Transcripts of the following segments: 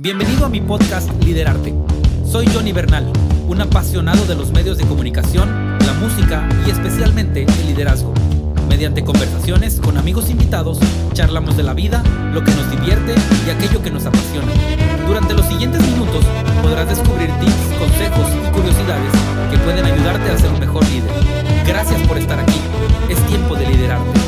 Bienvenido a mi podcast Liderarte. Soy Johnny Bernal, un apasionado de los medios de comunicación, la música y especialmente el liderazgo. Mediante conversaciones con amigos invitados, charlamos de la vida, lo que nos divierte y aquello que nos apasiona. Durante los siguientes minutos podrás descubrir tips, consejos y curiosidades que pueden ayudarte a ser un mejor líder. Gracias por estar aquí. Es tiempo de liderarte.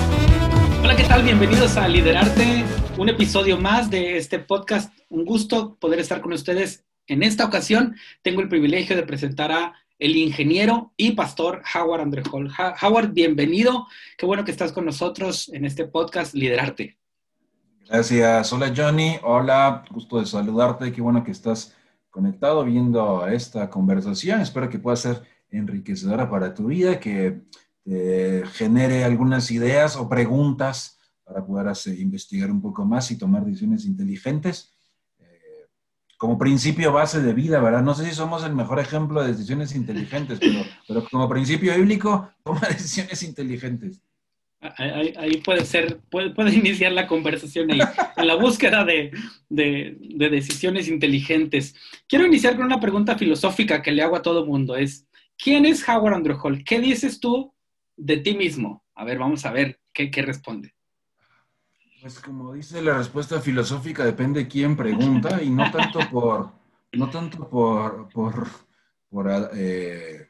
Hola, ¿qué tal? Bienvenidos a Liderarte, un episodio más de este podcast un gusto poder estar con ustedes. En esta ocasión tengo el privilegio de presentar a el ingeniero y pastor Howard Andrejol. Howard, bienvenido. Qué bueno que estás con nosotros en este podcast Liderarte. Gracias. Hola Johnny. Hola, gusto de saludarte. Qué bueno que estás conectado viendo esta conversación. Espero que pueda ser enriquecedora para tu vida, que genere algunas ideas o preguntas para poder hacer, investigar un poco más y tomar decisiones inteligentes como principio base de vida, ¿verdad? No sé si somos el mejor ejemplo de decisiones inteligentes, pero, pero como principio bíblico, toma decisiones inteligentes. Ahí, puede ser, puede, puede, iniciar la conversación ahí, en la búsqueda de, de, de, decisiones inteligentes. Quiero iniciar con una pregunta filosófica que le hago a todo mundo. Es, ¿quién es Howard Underhall? ¿Qué dices tú de ti mismo? A ver, vamos a ver qué, qué responde. Pues como dice la respuesta filosófica, depende quién pregunta y no tanto por, no tanto por, por, eh,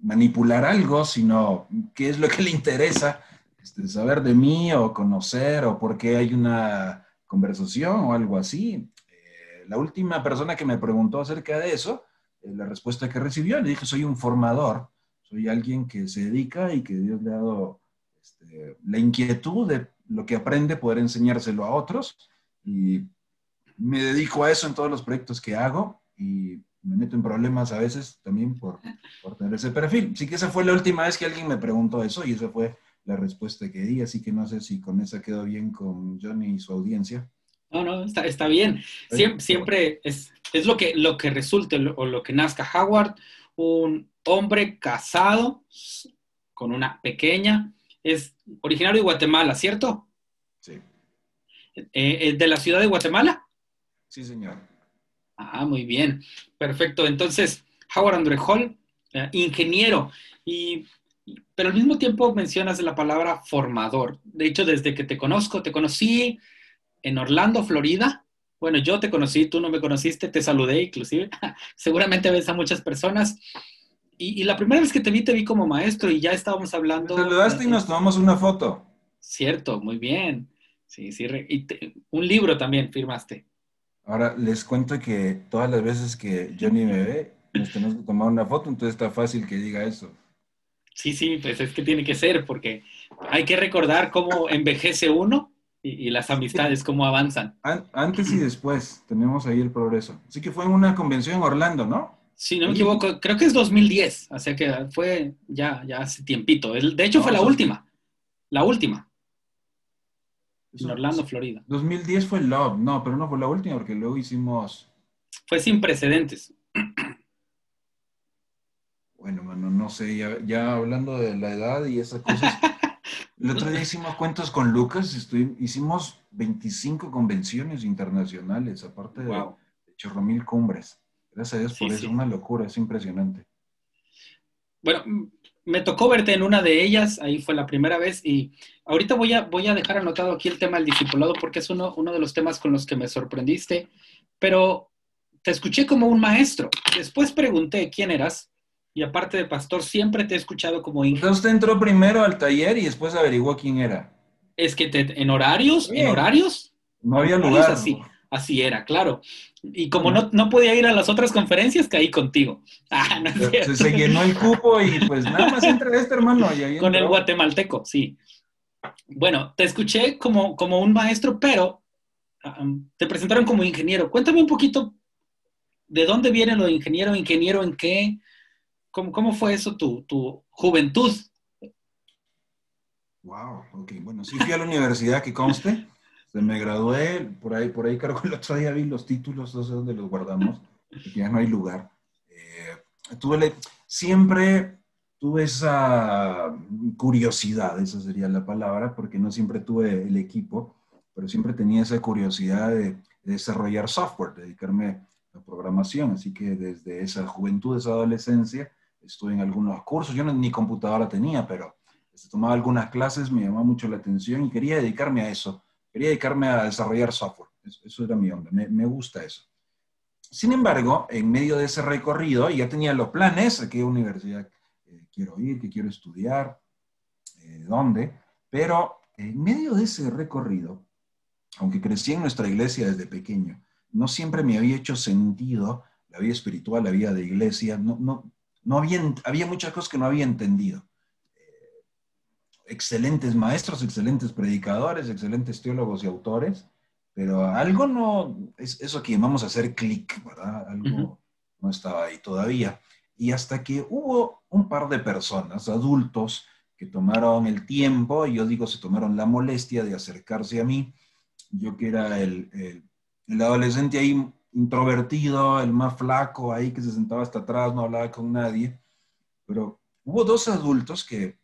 manipular algo, sino qué es lo que le interesa este, saber de mí o conocer o por qué hay una conversación o algo así. Eh, la última persona que me preguntó acerca de eso, eh, la respuesta que recibió, le dije, soy un formador, soy alguien que se dedica y que Dios le ha dado este, la inquietud de lo que aprende, poder enseñárselo a otros. Y me dedico a eso en todos los proyectos que hago y me meto en problemas a veces también por, por tener ese perfil. Sí que esa fue la última vez que alguien me preguntó eso y esa fue la respuesta que di, así que no sé si con esa quedó bien con Johnny y su audiencia. No, no, está, está bien. Siempre, siempre es, es, lo, que, lo que resulte o lo que nazca Howard, un hombre casado con una pequeña, es originario de Guatemala, ¿cierto? Sí. Eh, ¿De la ciudad de Guatemala? Sí, señor. Ah, muy bien. Perfecto. Entonces, Howard Andrejol, eh, ingeniero, y, pero al mismo tiempo mencionas la palabra formador. De hecho, desde que te conozco, te conocí en Orlando, Florida. Bueno, yo te conocí, tú no me conociste, te saludé inclusive. Seguramente ves a muchas personas y, la primera vez que te vi, te vi como maestro y ya estábamos hablando. Te saludaste y nos tomamos una foto. Cierto, muy bien. Sí, sí. Y un libro también firmaste. Ahora les cuento que todas las veces que Johnny me ve, nos tenemos que tomar una foto, entonces está fácil que diga eso. Sí, sí, pues es que tiene que ser, porque hay que recordar cómo envejece uno y, las amistades, cómo avanzan. antes y después, tenemos ahí el progreso. Así que fue en una convención en Orlando, ¿no? Si no me equivoco, creo que es 2010, o sea que fue ya, ya hace tiempito. De hecho, fue la última. La última. En Orlando, Florida. 2010 fue Love, no, pero no fue la última porque luego hicimos... Fue sin precedentes. Bueno, bueno, no sé, ya, hablando de la edad y esas cosas. El otro día hicimos cuentos con Lucas, hicimos 25 convenciones internacionales, aparte de, de chorromil cumbres. Gracias a Dios por eso, una locura, es impresionante. Bueno, me tocó verte en una de ellas, ahí fue la primera vez y ahorita voy a, voy a dejar anotado aquí el tema del discipulado porque es uno, uno de los temas con los que me sorprendiste, pero te escuché como un maestro. Después pregunté quién eras y aparte de pastor, siempre te he escuchado como ingeniero. Entonces entró primero al taller y después averiguó quién era. Es que en horarios, en horarios. No había lugar. Así. Así era, claro. Y como no, no, podía ir a las otras conferencias, caí contigo. Ah, no se, llenó el cupo y pues nada más entra este hermano. Con el guatemalteco, sí. Bueno, te escuché como, como un maestro, pero te presentaron como ingeniero. Cuéntame un poquito de dónde viene lo de ingeniero, ingeniero en qué, cómo, cómo fue eso tu, tu juventud. Wow, ok, bueno, sí fui a la universidad que conste me gradué, por ahí, por ahí creo que el otro día vi los títulos, no sé dónde los guardamos, ya no hay lugar. Eh, tuve, siempre tuve esa curiosidad, esa sería la palabra, porque no siempre tuve el equipo, pero siempre tenía esa curiosidad de desarrollar software, dedicarme a programación. Así que desde esa juventud, esa adolescencia, estuve en algunos cursos. Yo ni computadora tenía, pero este, tomaba algunas clases, me llamaba mucho la atención y quería dedicarme a eso. Quería dedicarme a desarrollar software. Eso, era mi onda. Me, gusta eso. Sin embargo, en medio de ese recorrido, ya tenía los planes, a qué universidad eh, quiero ir, qué quiero estudiar, eh, dónde, pero en medio de ese recorrido, aunque crecí en nuestra iglesia desde pequeño, no siempre me había hecho sentido la vida espiritual, la vida de iglesia, no, no, no había, había muchas cosas que no había entendido. Excelentes maestros, excelentes predicadores, excelentes teólogos y autores, pero algo no, es eso que llamamos hacer clic, ¿verdad? Algo no estaba ahí todavía. Y hasta que hubo un par de personas, adultos, que tomaron el tiempo, y yo digo, se tomaron la molestia de acercarse a mí, yo que era el, el, el adolescente ahí introvertido, el más flaco ahí que se sentaba hasta atrás, no hablaba con nadie, pero hubo dos adultos que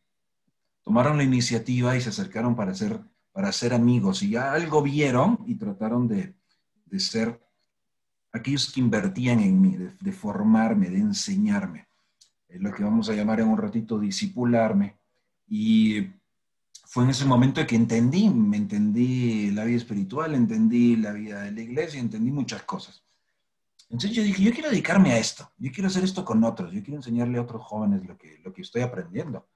tomaron la iniciativa y se acercaron para ser, para ser amigos y ya algo vieron y trataron de, de ser aquellos que invertían en mí, de, formarme, de enseñarme. Es lo que vamos a llamar en un ratito disipularme. Y fue en ese momento que entendí, me entendí la vida espiritual, entendí la vida de la iglesia, entendí muchas cosas. Entonces yo dije, yo quiero dedicarme a esto, yo quiero hacer esto con otros, yo quiero enseñarle a otros jóvenes lo que, lo que estoy aprendiendo.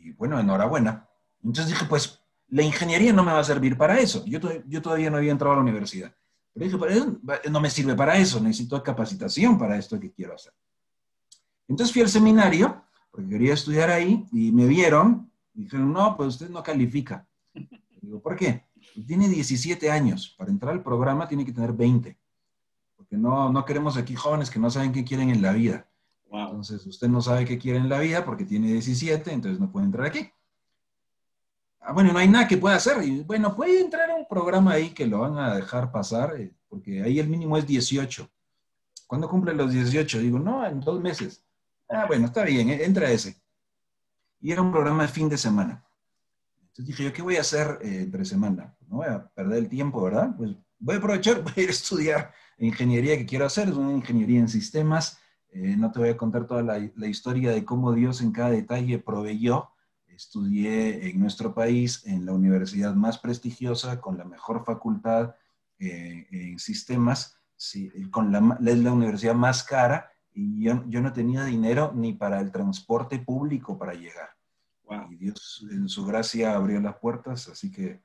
Y bueno, enhorabuena. Entonces dije, pues la ingeniería no me va a servir para eso. Yo, yo todavía no había entrado a la universidad. Pero dije, pero no me sirve para eso, necesito capacitación para esto que quiero hacer. Entonces fui al seminario, porque quería estudiar ahí, y me vieron, dijeron, no, pues usted no califica. Digo, ¿por qué? Tiene 17 años. Para entrar al programa tiene que tener 20. Porque no, no queremos aquí jóvenes que no saben qué quieren en la vida. Entonces, usted no sabe qué quiere en la vida porque tiene 17, entonces no puede entrar aquí. Ah, bueno, no hay nada que pueda hacer. Y, bueno, puede entrar a un programa ahí que lo van a dejar pasar, eh, porque ahí el mínimo es 18. ¿Cuándo cumple los 18? Digo, no, en dos meses. Ah, bueno, está bien, eh, entra ese y era un programa de fin de semana. Entonces dije, ¿yo qué voy a hacer eh, entre semana? No voy a perder el tiempo, ¿verdad? Pues voy a aprovechar, voy a ir a estudiar ingeniería que quiero hacer, es una ingeniería en sistemas. Eh, no te voy a contar toda la, la, historia de cómo Dios en cada detalle proveyó. Estudié en nuestro país, en la universidad más prestigiosa, con la mejor facultad eh, en sistemas, sí, con la, es la universidad más cara y yo, yo, no tenía dinero ni para el transporte público para llegar. Y Dios en su gracia abrió las puertas, así que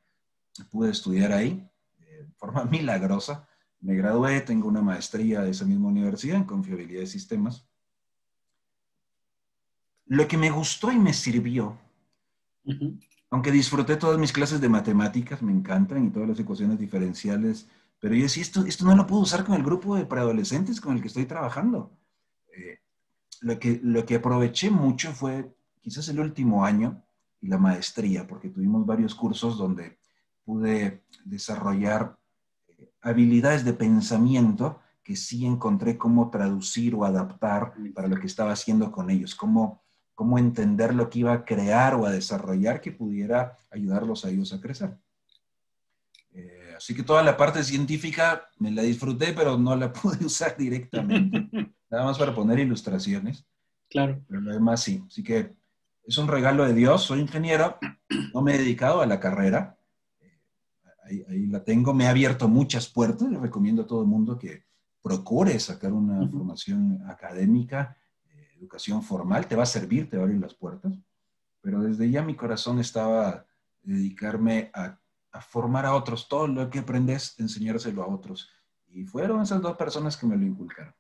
pude estudiar ahí de forma milagrosa. Me gradué, tengo una maestría de esa misma universidad en confiabilidad de sistemas. Lo que me gustó y me sirvió, aunque disfruté todas mis clases de matemáticas, me encantan, y todas las ecuaciones diferenciales, pero yo decía, esto, esto no lo puedo usar con el grupo de preadolescentes con el que estoy trabajando eh, lo, que, lo que aproveché mucho fue quizás el último año y la maestría, porque tuvimos varios cursos donde pude desarrollar habilidades de pensamiento que sí encontré cómo traducir o adaptar para lo que estaba haciendo con ellos, cómo, cómo entender lo que iba a crear o a desarrollar que pudiera ayudarlos a ellos a crecer. Eh, así que toda la parte científica me la disfruté, pero no la pude usar directamente nada más para poner ilustraciones. Claro. Pero lo demás sí. Así que es un regalo de Dios. Soy ingeniero, no me he dedicado a la carrera. Eh, ahí, la tengo. Me ha abierto muchas puertas. Le recomiendo a todo el mundo que procure sacar una formación académica, eh, educación formal. Te va a servir, te va a abrir las puertas. Pero desde ya mi corazón estaba dedicarme a, a formar a otros. Todo lo que aprendes, enseñárselo a otros. Y fueron esas dos personas que me lo inculcaron.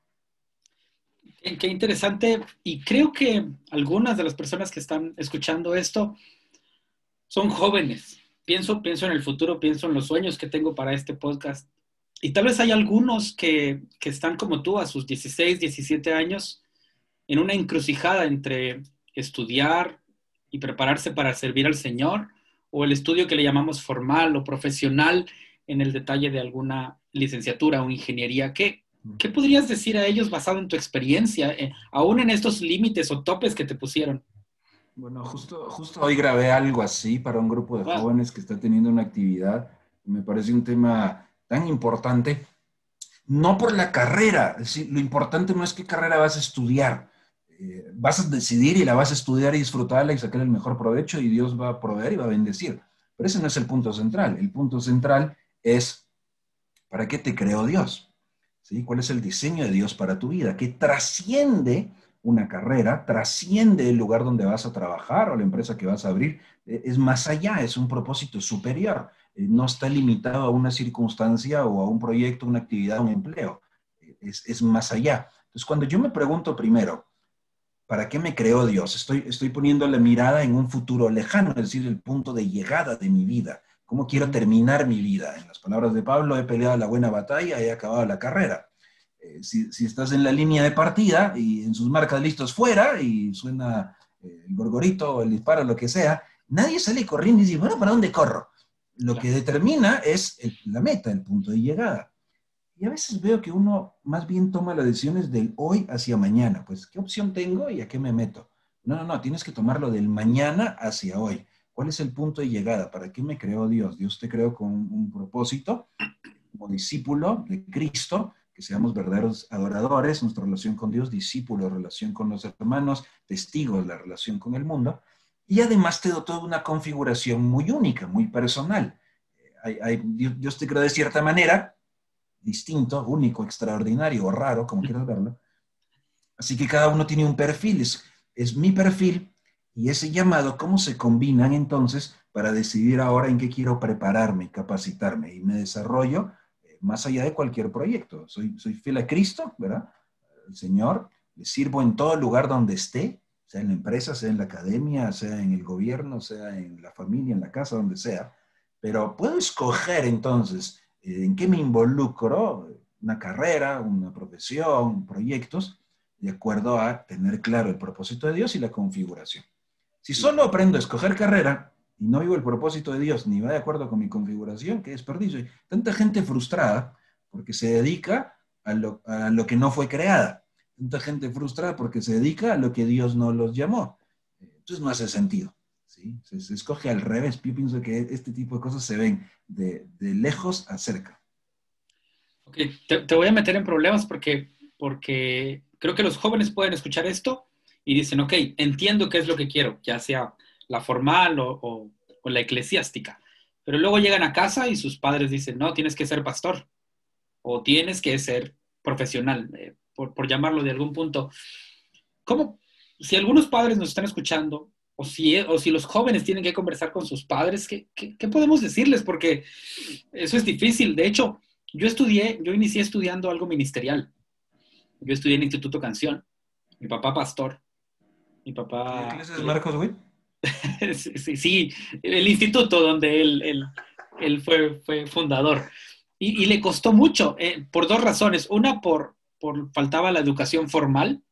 Qué, interesante. Y creo que algunas de las personas que están escuchando esto son jóvenes. Pienso, pienso en el futuro, pienso en los sueños que tengo para este podcast. Y tal vez hay algunos que, que están como tú a sus 16, 17 años en una encrucijada entre estudiar y prepararse para servir al Señor o el estudio que le llamamos formal o profesional en el detalle de alguna licenciatura o ingeniería. ¿Qué, ¿Qué podrías decir a ellos basado en tu experiencia, eh, aún en estos límites o topes que te pusieron? Bueno, justo, justo hoy grabé algo así para un grupo de jóvenes que está teniendo una actividad. Me parece un tema tan importante, no por la carrera, es decir, lo importante no es qué carrera vas a estudiar, eh, vas a decidir y la vas a estudiar y disfrutarla y sacar el mejor provecho y Dios va a proveer y va a bendecir. Pero ese no es el punto central. El punto central es, ¿para qué te creó Dios? ¿Sí? ¿Cuál es el diseño de Dios para tu vida? Que trasciende una carrera, trasciende el lugar donde vas a trabajar o la empresa que vas a abrir, eh, es más allá, es un propósito superior, eh, no está limitado a una circunstancia o a un proyecto, una actividad, un empleo, es, es más allá. Entonces, cuando yo me pregunto primero, ¿para qué me creó Dios? Estoy, estoy poniendo la mirada en un futuro lejano, es decir, el punto de llegada de mi vida. ¿Cómo quiero terminar mi vida? En las palabras de Pablo, he peleado la buena batalla he acabado la carrera. Eh, si, estás en la línea de partida y en sus marcas listos fuera y suena eh, el gorgorito o el disparo, lo que sea, nadie sale corriendo y dice, bueno, ¿para dónde corro? Lo que determina es la meta, el punto de llegada. Y a veces veo que uno más bien toma las decisiones del hoy hacia mañana. Pues, ¿qué opción tengo y a qué me meto? No, no, no, tienes que tomarlo del mañana hacia hoy. ¿Cuál es el punto de llegada? ¿Para qué me creó Dios? Dios te creó con un propósito, como discípulo de Cristo, que seamos verdaderos adoradores, nuestra relación con Dios, discípulos, relación con los hermanos, testigos, la relación con el mundo. Y además te dotó de una configuración muy única, muy personal. Dios te creó de cierta manera, distinto, único, extraordinario o raro, como quieras verlo. Así que cada uno tiene un perfil, es, es mi perfil y ese llamado, ¿cómo se combinan entonces para decidir ahora en qué quiero prepararme, capacitarme y me desarrollo eh, más allá de cualquier proyecto? Soy, soy fiel a Cristo, ¿verdad? El Señor, le sirvo en todo lugar donde esté, sea en la empresa, sea en la academia, sea en el gobierno, sea en la familia, en la casa, donde sea. Pero puedo escoger entonces eh, en qué me involucro, una carrera, una profesión, proyectos, de acuerdo a tener claro el propósito de Dios y la configuración. Si solo aprendo a escoger carrera y no vivo el propósito de Dios ni va de acuerdo con mi configuración, qué desperdicio. Tanta gente frustrada porque se dedica a lo, a lo que no fue creada. Tanta gente frustrada porque se dedica a lo que Dios no los llamó. Entonces no hace sentido. ¿sí? Se, escoge al revés. Yo pienso que este tipo de cosas se ven de, lejos a cerca. Ok, te, voy a meter en problemas porque, porque creo que los jóvenes pueden escuchar esto y dicen, ok, entiendo qué es lo que quiero, ya sea la formal o, la eclesiástica. Pero luego llegan a casa y sus padres dicen, no, tienes que ser pastor o tienes que ser profesional, eh, por, por, llamarlo de algún punto. ¿Cómo, si algunos padres nos están escuchando o si, o si los jóvenes tienen que conversar con sus padres, ¿qué, ¿qué, podemos decirles? Porque eso es difícil. De hecho, yo estudié, yo inicié estudiando algo ministerial. Yo estudié en Instituto Canción. Mi papá pastor. Mi papá... ¿Qué es Marcos, güey? sí, sí, el instituto donde él, él, fue, fue, fundador. Y, y, le costó mucho, eh, por dos razones. Una, por, por faltaba la educación formal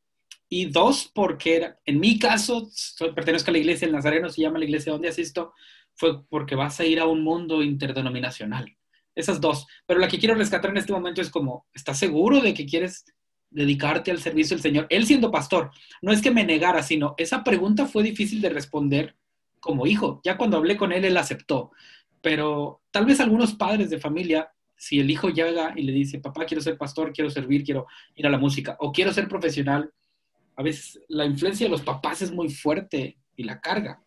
y dos, porque en mi caso, pertenezco a la iglesia, el Nazareno se llama la iglesia donde asisto, fue porque vas a ir a un mundo interdenominacional. Esas dos. Pero la que quiero rescatar en este momento es como, ¿estás seguro de que quieres dedicarte al servicio del Señor? Él siendo pastor, no es que me negara, sino esa pregunta fue difícil de responder como hijo. Ya cuando hablé con él, él aceptó. Pero tal vez algunos padres de familia, si el hijo llega y le dice, papá, quiero ser pastor, quiero servir, quiero ir a la música, o quiero ser profesional, a veces la influencia de los papás es muy fuerte y la carga.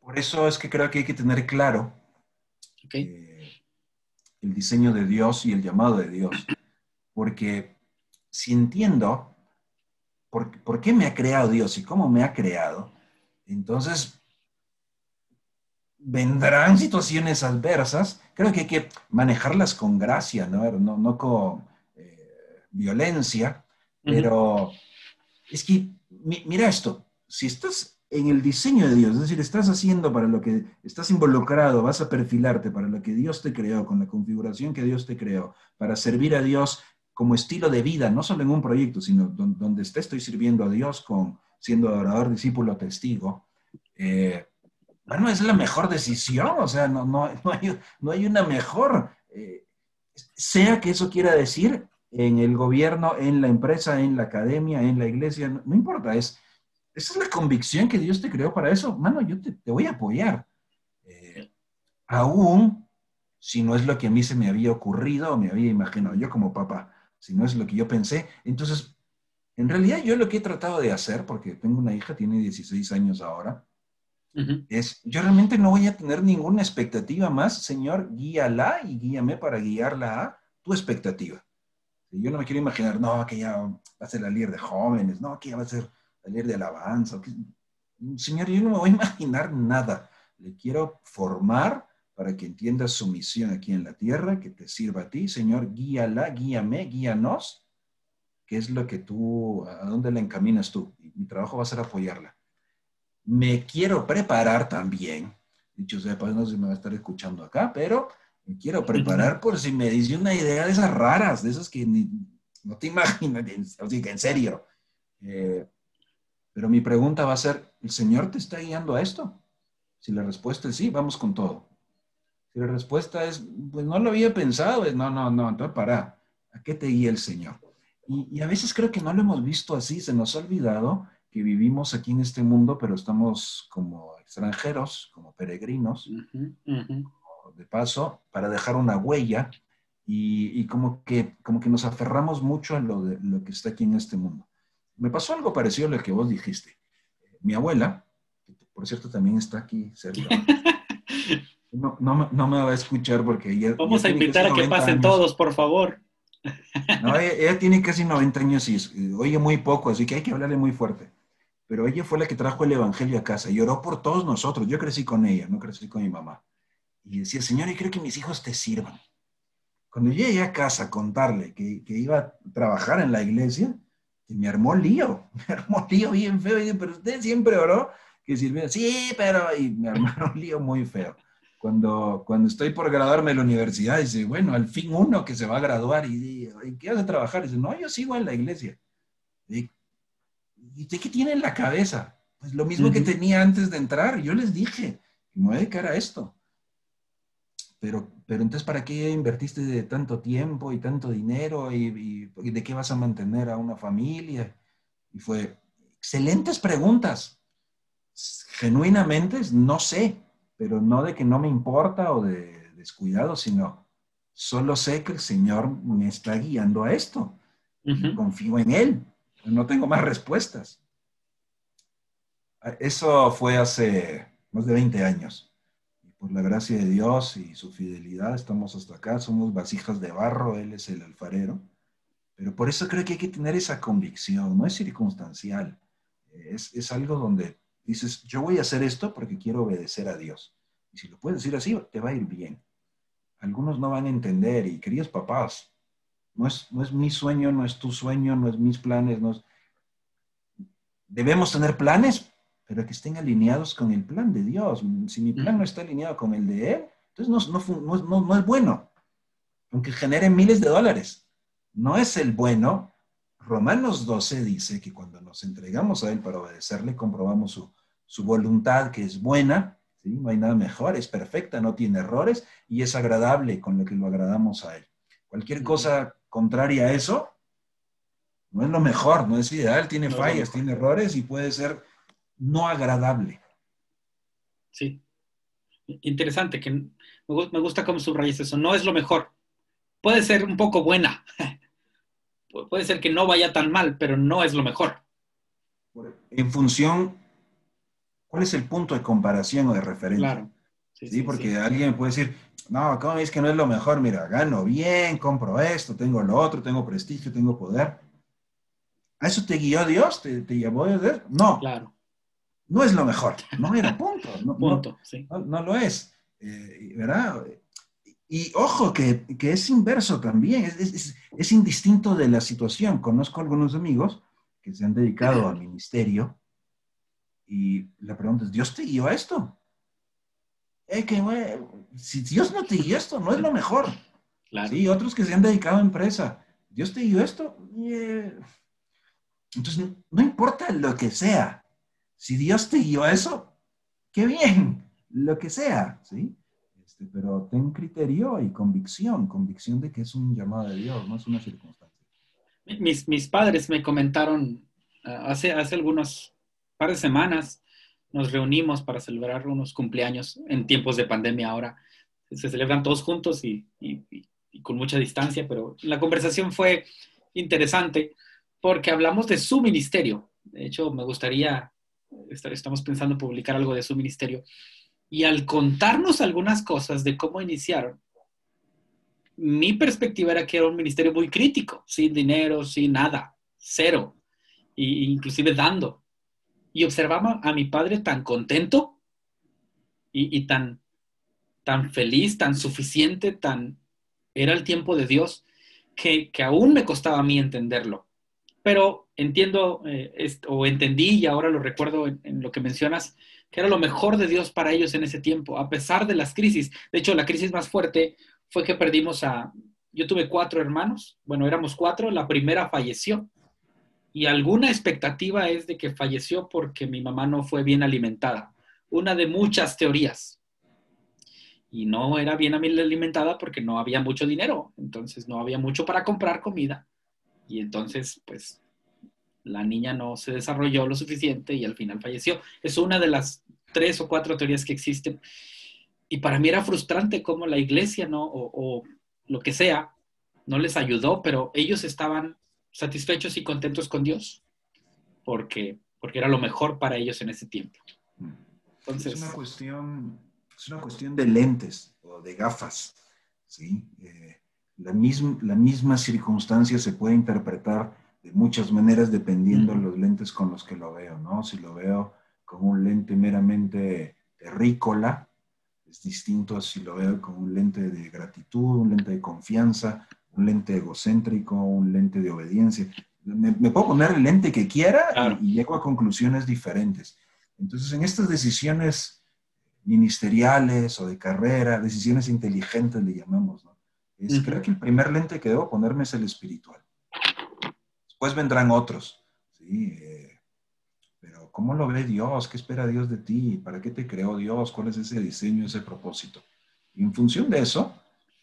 Por eso es que creo que hay que tener claro eh, el diseño de Dios y el llamado de Dios. Porque si entiendo por, por qué me ha creado Dios y cómo me ha creado, entonces vendrán situaciones adversas. Creo que hay que manejarlas con gracia, no, no, con eh, violencia, pero es que, mira esto, si estás en el diseño de Dios, es decir, estás haciendo para lo que estás involucrado, vas a perfilarte para lo que Dios te creó, con la configuración que Dios te creó, para servir a Dios como estilo de vida, no solo en un proyecto, sino donde, esté, estoy sirviendo a Dios con siendo adorador, discípulo, testigo. Eh, bueno, es la mejor decisión, o sea, no, no, no, hay, una mejor, eh, sea que eso quiera decir en el gobierno, en la empresa, en la academia, en la iglesia, no, importa, es, esa es la convicción que Dios te creó para eso. Mano, yo te, voy a apoyar. Eh, aún si no es lo que a mí se me había ocurrido o me había imaginado yo como papá, si no es lo que yo pensé. Entonces, en realidad yo lo que he tratado de hacer, porque tengo una hija, tiene 16 años ahora, es, yo realmente no voy a tener ninguna expectativa más, Señor, guíala y guíame para guiarla a tu expectativa. Yo no me quiero imaginar, no, que ya va a ser la líder de jóvenes, no, que ya va a ser la líder de alabanza. Señor, yo no me voy a imaginar nada. Le quiero formar para que entiendas su misión aquí en la tierra, que te sirva a ti. Señor, guíala, guíame, guíanos. ¿Qué es lo que tú, a dónde la encaminas tú? Mi trabajo va a ser apoyarla me quiero preparar también. Dicho sea, pues no sé si me va a estar escuchando acá, pero me quiero preparar por si me dice una idea de esas raras, de esas que no te imaginas, así que en serio. Eh, pero mi pregunta va a ser, ¿el Señor te está guiando a esto? Si la respuesta es sí, vamos con todo. Si la respuesta es, pues no lo había pensado, no, no, no, entonces para, ¿a qué te guía el Señor? Y, y, a veces creo que no lo hemos visto así, se nos ha olvidado que vivimos aquí en este mundo, pero estamos como extranjeros, como peregrinos, de paso, para dejar una huella y, como, que, como que nos aferramos mucho a lo, de, lo que está aquí en este mundo. Me pasó algo parecido a lo que vos dijiste. Mi abuela, que por cierto también está aquí cerca, no, no, no, me va a escuchar porque ella... Vamos a invitar a que pasen todos, por favor. No, ella, ella, tiene casi 90 años y oye muy poco, así que hay que hablarle muy fuerte pero ella fue la que trajo el Evangelio a casa y oró por todos nosotros. Yo crecí con ella, no crecí con mi mamá. Y decía, Señor, y creo que mis hijos te sirvan. Cuando llegué a casa a contarle que, iba a trabajar en la iglesia, me armó lío, me armó lío bien feo. Y pero usted siempre oró que sirviera. Sí, pero, y me armaron un lío muy feo. Cuando, cuando estoy por graduarme de la universidad, dice, bueno, al fin uno que se va a graduar y dice, ¿qué hace trabajar? Dice, no, yo sigo en la iglesia. Y ¿y qué tiene en la cabeza? Pues lo mismo que tenía antes de entrar. Yo les dije, me voy a dedicar a esto. Pero, pero entonces, ¿para qué invertiste de tanto tiempo y tanto dinero? Y, de qué vas a mantener a una familia? Y fue, excelentes preguntas. Genuinamente, no sé, pero no de que no me importa o de descuidado, sino solo sé que el Señor me está guiando a esto. Confío en Él no tengo más respuestas. Eso fue hace más de 20 años. Y por la gracia de Dios y su fidelidad estamos hasta acá. Somos vasijas de barro, Él es el alfarero. Pero por eso creo que hay que tener esa convicción, no es circunstancial. Es, es algo donde dices, yo voy a hacer esto porque quiero obedecer a Dios. Y si lo puedes decir así, te va a ir bien. Algunos no van a entender y queridos papás, no es, no es mi sueño, no es tu sueño, no es mis planes. No Debemos tener planes, pero que estén alineados con el plan de Dios. Si mi plan no está alineado con el de Él, entonces no, no, no es bueno. Aunque genere miles de dólares. No es el bueno. Romanos 12 dice que cuando nos entregamos a Él para obedecerle, comprobamos su, su voluntad que es buena, ¿sí? no hay nada mejor, es perfecta, no tiene errores y es agradable con lo que lo agradamos a Él. Cualquier cosa contraria a eso, no es lo mejor, no es ideal, tiene fallas, tiene errores y puede ser no agradable. Sí. Interesante, que me gusta cómo subrayas eso. No es lo mejor. Puede ser un poco buena. Puede ser que no vaya tan mal, pero no es lo mejor. En función, ¿cuál es el punto de comparación o de referencia? Claro. Sí, porque alguien puede decir, no, ¿cómo es que no es lo mejor? Mira, gano bien, compro esto, tengo lo otro, tengo prestigio, tengo poder. ¿A eso te guió Dios? ¿Te, te llamó Dios? No. Claro. No es lo mejor. No era punto. No, punto, sí. no, lo es. Eh, ¿Verdad? Y ojo, que, que es inverso también, es, es, es, indistinto de la situación. Conozco algunos amigos que se han dedicado al ministerio y la pregunta es, ¿Dios te guió a esto? es que, si Dios no te dio esto, no es lo mejor. Sí, otros que se han dedicado a empresa. Dios te dio esto. Eh, entonces, no importa lo que sea. Si Dios te dio eso, qué bien, lo que sea, ¿sí? Este, pero ten criterio y convicción, convicción de que es un llamado de Dios, no es una circunstancia. Mis, mis padres me comentaron ah, hace, hace algunos par de semanas nos reunimos para celebrar unos cumpleaños en tiempos de pandemia ahora. se celebran todos juntos y, con mucha distancia, pero la conversación fue interesante porque hablamos de su ministerio. De hecho, me gustaría, estamos pensando en publicar algo de su ministerio. Y al contarnos algunas cosas de cómo iniciaron, mi perspectiva era que era un ministerio muy crítico, sin dinero, sin nada, cero, e inclusive dando. Y observaba a mi padre tan contento y, tan, tan feliz, tan suficiente, tan... Era el tiempo de Dios que, aún me costaba a mí entenderlo. Pero entiendo, eh, o entendí y ahora lo recuerdo en lo que mencionas, que era lo mejor de Dios para ellos en ese tiempo, a pesar de las crisis. De hecho, la crisis más fuerte fue que perdimos a, yo tuve cuatro hermanos, bueno, éramos cuatro, la primera falleció. Y alguna expectativa es de que falleció porque mi mamá no fue bien alimentada. Una de muchas teorías. Y no era bien alimentada porque no había mucho dinero, entonces no había mucho para comprar comida. Y entonces, pues, la niña no se desarrolló lo suficiente y al final falleció. Es una de las tres o cuatro teorías que existen. Y para mí era frustrante cómo la iglesia, ¿no? O, lo que sea, no les ayudó, pero ellos estaban satisfechos y contentos con Dios, porque, porque era lo mejor para ellos en ese tiempo. Entonces, es, una cuestión, es una cuestión de lentes o de gafas, ¿sí? Eh, la, misma, la misma circunstancia se puede interpretar de muchas maneras dependiendo de los lentes con los que lo veo, ¿no? Si lo veo con un lente meramente terrícola, es distinto a si lo veo con un lente de gratitud, un lente de confianza, un lente egocéntrico, un lente de obediencia. Me, puedo poner el lente que quiera y, llego a conclusiones diferentes. Entonces, en estas decisiones ministeriales o de carrera, decisiones inteligentes le llamamos, ¿no? Es, Creo que el primer lente que debo ponerme es el espiritual. Después vendrán otros, ¿sí? Eh, pero ¿cómo lo ve Dios? ¿Qué espera Dios de ti? ¿Para qué te creó Dios? ¿Cuál es ese diseño, ese propósito? Y en función de eso,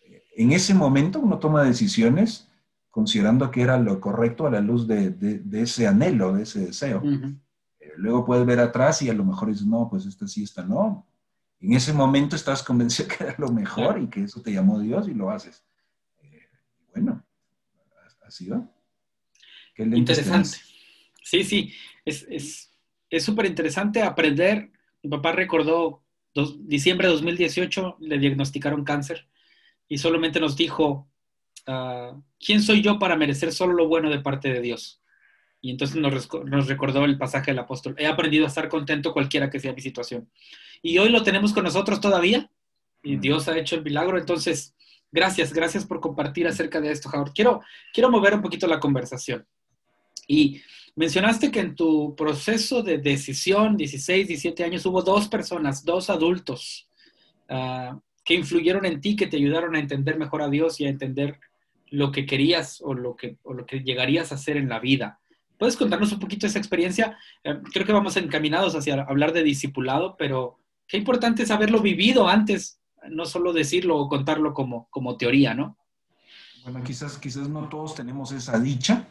eh, en ese momento uno toma decisiones considerando que era lo correcto a la luz de, ese anhelo, de ese deseo. Eh, luego puedes ver atrás y a lo mejor dices, no, pues esta sí, esta no. En ese momento estás convencido que era lo mejor y que eso te llamó Dios y lo haces. bueno, así va. Interesante. Sí, sí, es súper interesante aprender. Mi papá recordó diciembre de 2018, le diagnosticaron cáncer y solamente nos dijo, ah, ¿quién soy yo para merecer solo lo bueno de parte de Dios? Y entonces nos, nos, recordó el pasaje del apóstol. He aprendido a estar contento cualquiera que sea mi situación. Y hoy lo tenemos con nosotros todavía. Y. Dios ha hecho el milagro. Entonces, gracias, gracias por compartir acerca de esto, Howard. Quiero, quiero mover un poquito la conversación. Y mencionaste que en tu proceso de decisión, 16, 17 años, hubo dos personas, dos adultos ah, que influyeron en ti, que te ayudaron a entender mejor a Dios y a entender lo que querías o lo que, lo que llegarías a hacer en la vida. ¿Puedes contarnos un poquito esa experiencia? Eh, creo que vamos encaminados hacia hablar de discipulado, pero qué importante es haberlo vivido antes, no solo decirlo o contarlo como, como teoría, ¿no? Bueno, quizás, quizás no todos tenemos esa dicha,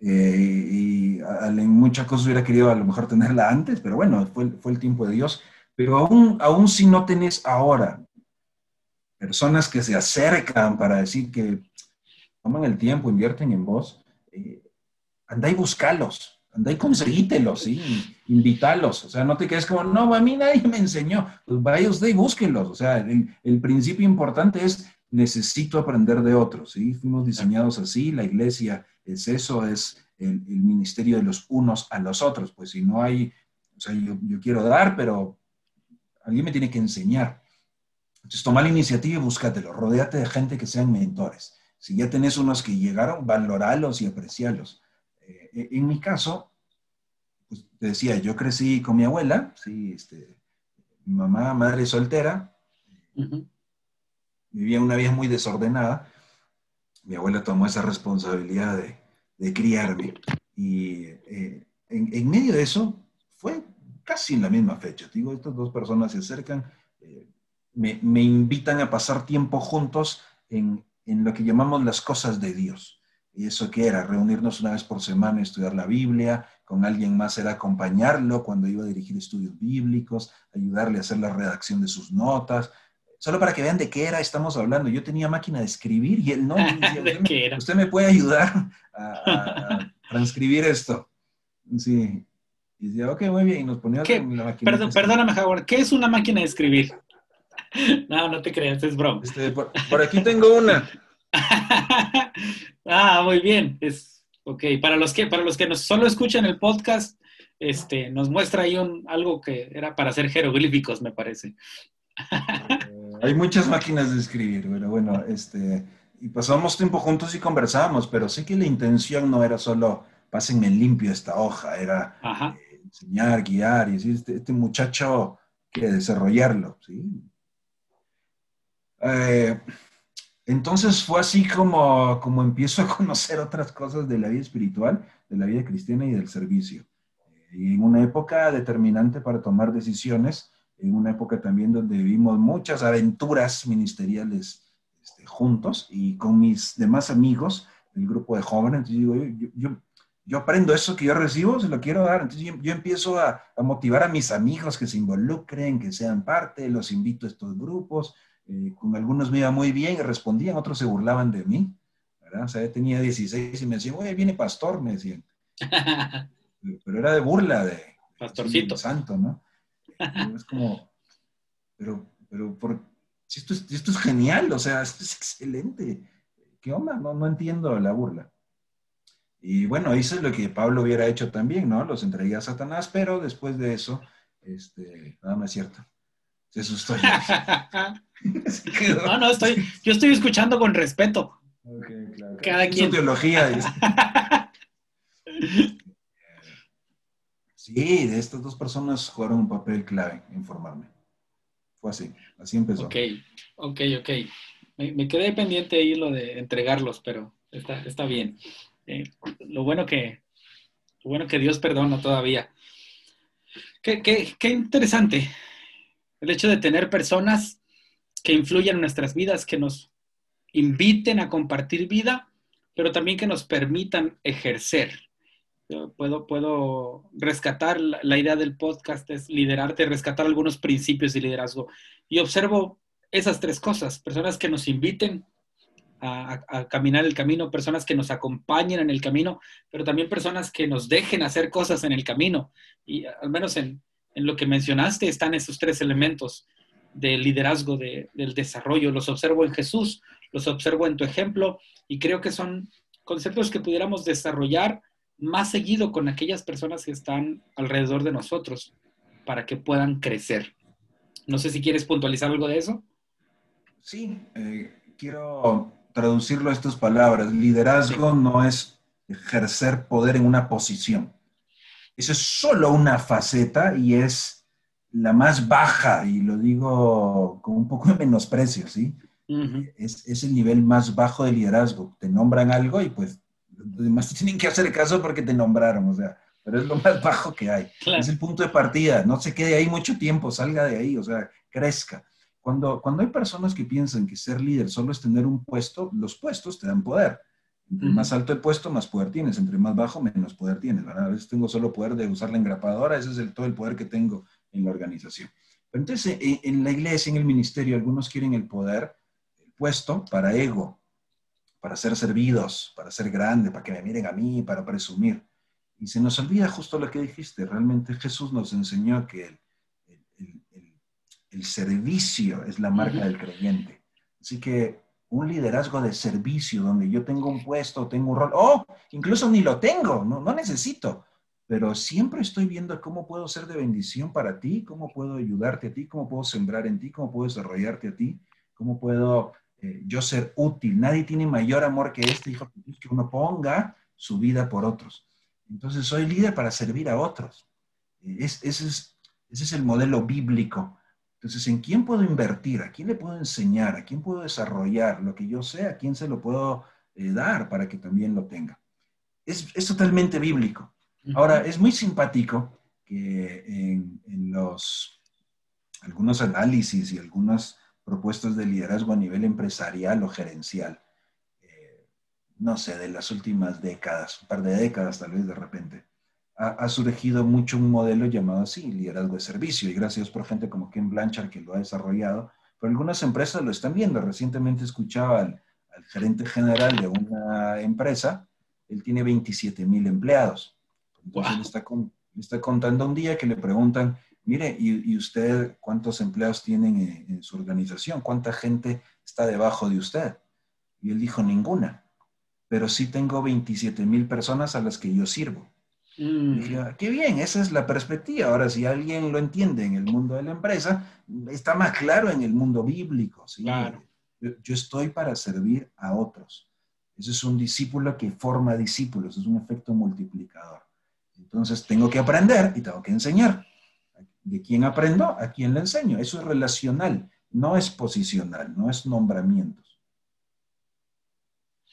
eh, y en muchas cosas hubiera querido a lo mejor tenerla antes, pero bueno, fue, fue el tiempo de Dios. Pero aún, aún si no tenés ahora personas que se acercan para decir que toman el tiempo, invierten en vos, eh, andá y buscalos, andá y conseguítelos, ¿sí? invítalos, o sea, no te quedes como, no, a mí nadie me enseñó, pues vaya usted y búsquenlos, o sea, el, el principio importante es necesito aprender de otros, ¿sí? Fuimos diseñados así, la iglesia es eso, es el, ministerio de los unos a los otros. Pues si no hay, o sea, yo, quiero dar, pero alguien me tiene que enseñar. Entonces toma la iniciativa y búscatelo, rodéate de gente que sean mentores. Si ya tenés unos que llegaron, valoralos y aprecialos. Eh, en mi caso, pues te decía, yo crecí con mi abuela, sí, este, mi mamá, madre soltera, vivía una vida muy desordenada, mi abuela tomó esa responsabilidad de, criarme. Y eh, en, medio de eso fue casi en la misma fecha. Digo, estas dos personas se acercan, eh, me, invitan a pasar tiempo juntos en, lo que llamamos las cosas de Dios. ¿Y eso qué era? Reunirnos una vez por semana, estudiar la Biblia, con alguien más era acompañarlo cuando iba a dirigir estudios bíblicos, ayudarle a hacer la redacción de sus notas. Solo para que vean de qué era estamos hablando. Yo tenía máquina de escribir y él no. ¿De qué era? Usted me puede ayudar a, transcribir esto. Sí. Y decía, ok, muy bien. Y nos ponía la máquina. Perdón, perdóname, Howard. ¿Qué es una máquina de escribir? No, no te creas, es broma. Este, por, aquí tengo una. ah, muy bien. Es, ok, para los que, para los que nos solo escuchan el podcast, este, nos muestra ahí un, algo que era para hacer jeroglíficos, me parece. Hay muchas máquinas de escribir, pero bueno, este, y pasamos tiempo juntos y conversábamos, pero sé que la intención no era solo pásenme limpio esta hoja, era eh, enseñar, guiar y decir, este, este, muchacho que desarrollarlo, ¿sí? Eh, entonces fue así como, como empiezo a conocer otras cosas de la vida espiritual, de la vida cristiana y del servicio. Y en una época determinante para tomar decisiones, en una época también donde vivimos muchas aventuras ministeriales este, juntos y con mis demás amigos, el grupo de jóvenes. Digo, yo, yo, yo aprendo eso que yo recibo, se lo quiero dar. Entonces yo, empiezo a, a, motivar a mis amigos que se involucren, que sean parte, los invito a estos grupos. Eh, con algunos me iba muy bien y respondían, otros se burlaban de mí. ¿verdad? O sea, yo tenía 16 y me decían, oye, viene pastor, me decían. Pero era de burla de... Pastorcito. santo, ¿no? Es como, pero, pero, por, si esto, es, esto es genial, o sea, esto es excelente. ¿Qué onda? No, no entiendo la burla. Y bueno, hice lo que Pablo hubiera hecho también, ¿no? Los entregué a Satanás, pero después de eso, este, nada más es cierto. Se asustó. no, no, estoy, yo estoy escuchando con respeto. Okay, claro. Cada quien. Su teología. Sí, de estas dos personas jugaron un papel clave en formarme. Fue así, así empezó. Ok, ok, ok. Me, quedé pendiente ahí lo de entregarlos, pero está, está bien. Eh, lo, bueno que, bueno que Dios perdona todavía. Qué, qué, qué interesante el hecho de tener personas que influyan en nuestras vidas, que nos inviten a compartir vida, pero también que nos permitan ejercer puedo, puedo rescatar la, idea del podcast, es liderarte, rescatar algunos principios de liderazgo. Y observo esas tres cosas, personas que nos inviten a, caminar el camino, personas que nos acompañen en el camino, pero también personas que nos dejen hacer cosas en el camino. Y al menos en, lo que mencionaste están esos tres elementos del liderazgo, de, del desarrollo. Los observo en Jesús, los observo en tu ejemplo y creo que son conceptos que pudiéramos desarrollar más seguido con aquellas personas que están alrededor de nosotros para que puedan crecer. No sé si quieres puntualizar algo de eso. Sí, eh, quiero traducirlo a estas palabras. Liderazgo no es ejercer poder en una posición. Eso es solo una faceta y es la más baja, y lo digo con un poco de menosprecio, ¿sí? es, es, el nivel más bajo de liderazgo. Te nombran algo y pues los demás tienen que hacer caso porque te nombraron, o sea, pero es lo más bajo que hay. Es el punto de partida, no se quede ahí mucho tiempo, salga de ahí, o sea, crezca. Cuando, cuando hay personas que piensan que ser líder solo es tener un puesto, los puestos te dan poder. Entre más alto el puesto, más poder tienes. Entre más bajo, menos poder tienes. ¿verdad? A veces tengo solo poder de usar la engrapadora, ese es el, todo el poder que tengo en la organización. Pero entonces, en, en la iglesia, en el ministerio, algunos quieren el poder, el puesto para ego, para ser servidos, para ser grande, para que me miren a mí, para presumir. Y se nos olvida justo lo que dijiste. Realmente Jesús nos enseñó que el, servicio es la marca del creyente. Así que un liderazgo de servicio donde yo tengo un puesto, tengo un rol, oh, incluso ni lo tengo, no, no necesito, pero siempre estoy viendo cómo puedo ser de bendición para ti, cómo puedo ayudarte a ti, cómo puedo sembrar en ti, cómo puedo desarrollarte a ti, cómo puedo eh, yo ser útil. Nadie tiene mayor amor que este, hijo que uno ponga su vida por otros. Entonces, soy líder para servir a otros. Eh, ese, es, ese es el modelo bíblico. Entonces, ¿en quién puedo invertir? ¿A quién le puedo enseñar? ¿A quién puedo desarrollar lo que yo sé? ¿A quién se lo puedo eh, dar para que también lo tenga? Es, es totalmente bíblico. Ahora, es muy simpático que en, en los, algunos análisis y algunas propuestas de liderazgo a nivel empresarial o gerencial. Eh, no sé, de las últimas décadas, un par de décadas tal vez de repente, ha, surgido mucho un modelo llamado así, liderazgo de servicio, y gracias por gente como Ken Blanchard que lo ha desarrollado, pero algunas empresas lo están viendo. Recientemente escuchaba al, gerente general de una empresa, él tiene 27 mil empleados. Entonces está, está contando un día que le preguntan, mire, ¿y, usted cuántos empleados tienen en, su organización? ¿Cuánta gente está debajo de usted? Y él dijo, ninguna, pero sí tengo 27 mil personas a las que yo sirvo. Mm. dije, ah, qué bien, esa es la perspectiva. Ahora, si alguien lo entiende en el mundo de la empresa, está más claro en el mundo bíblico. ¿sí? Yo, estoy para servir a otros. Ese es un discípulo que forma discípulos, es un efecto multiplicador. Entonces, tengo que aprender y tengo que enseñar. ¿De quién aprendo? A quién le enseño. Eso es relacional, no es posicional, no es nombramiento.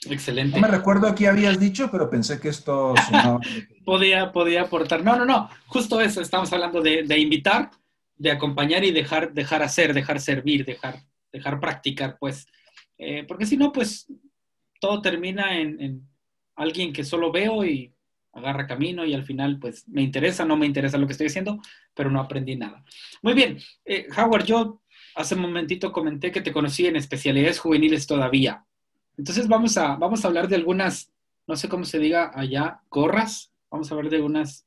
Excelente. No me recuerdo qué habías dicho, pero pensé que esto podía, podía aportar. No, no, no. Justo eso. Estamos hablando de, invitar, de acompañar y dejar, dejar hacer, dejar servir, dejar, dejar practicar, pues. Eh, porque si no, pues todo termina en, alguien que solo veo y agarra camino y al final, pues me interesa, no me interesa lo que estoy haciendo, pero no aprendí nada. Muy bien. Eh, Howard, yo hace un momentito comenté que te conocí en especialidades juveniles todavía. Entonces vamos a, vamos a hablar de algunas, no sé cómo se diga allá, gorras. Vamos a hablar de unas.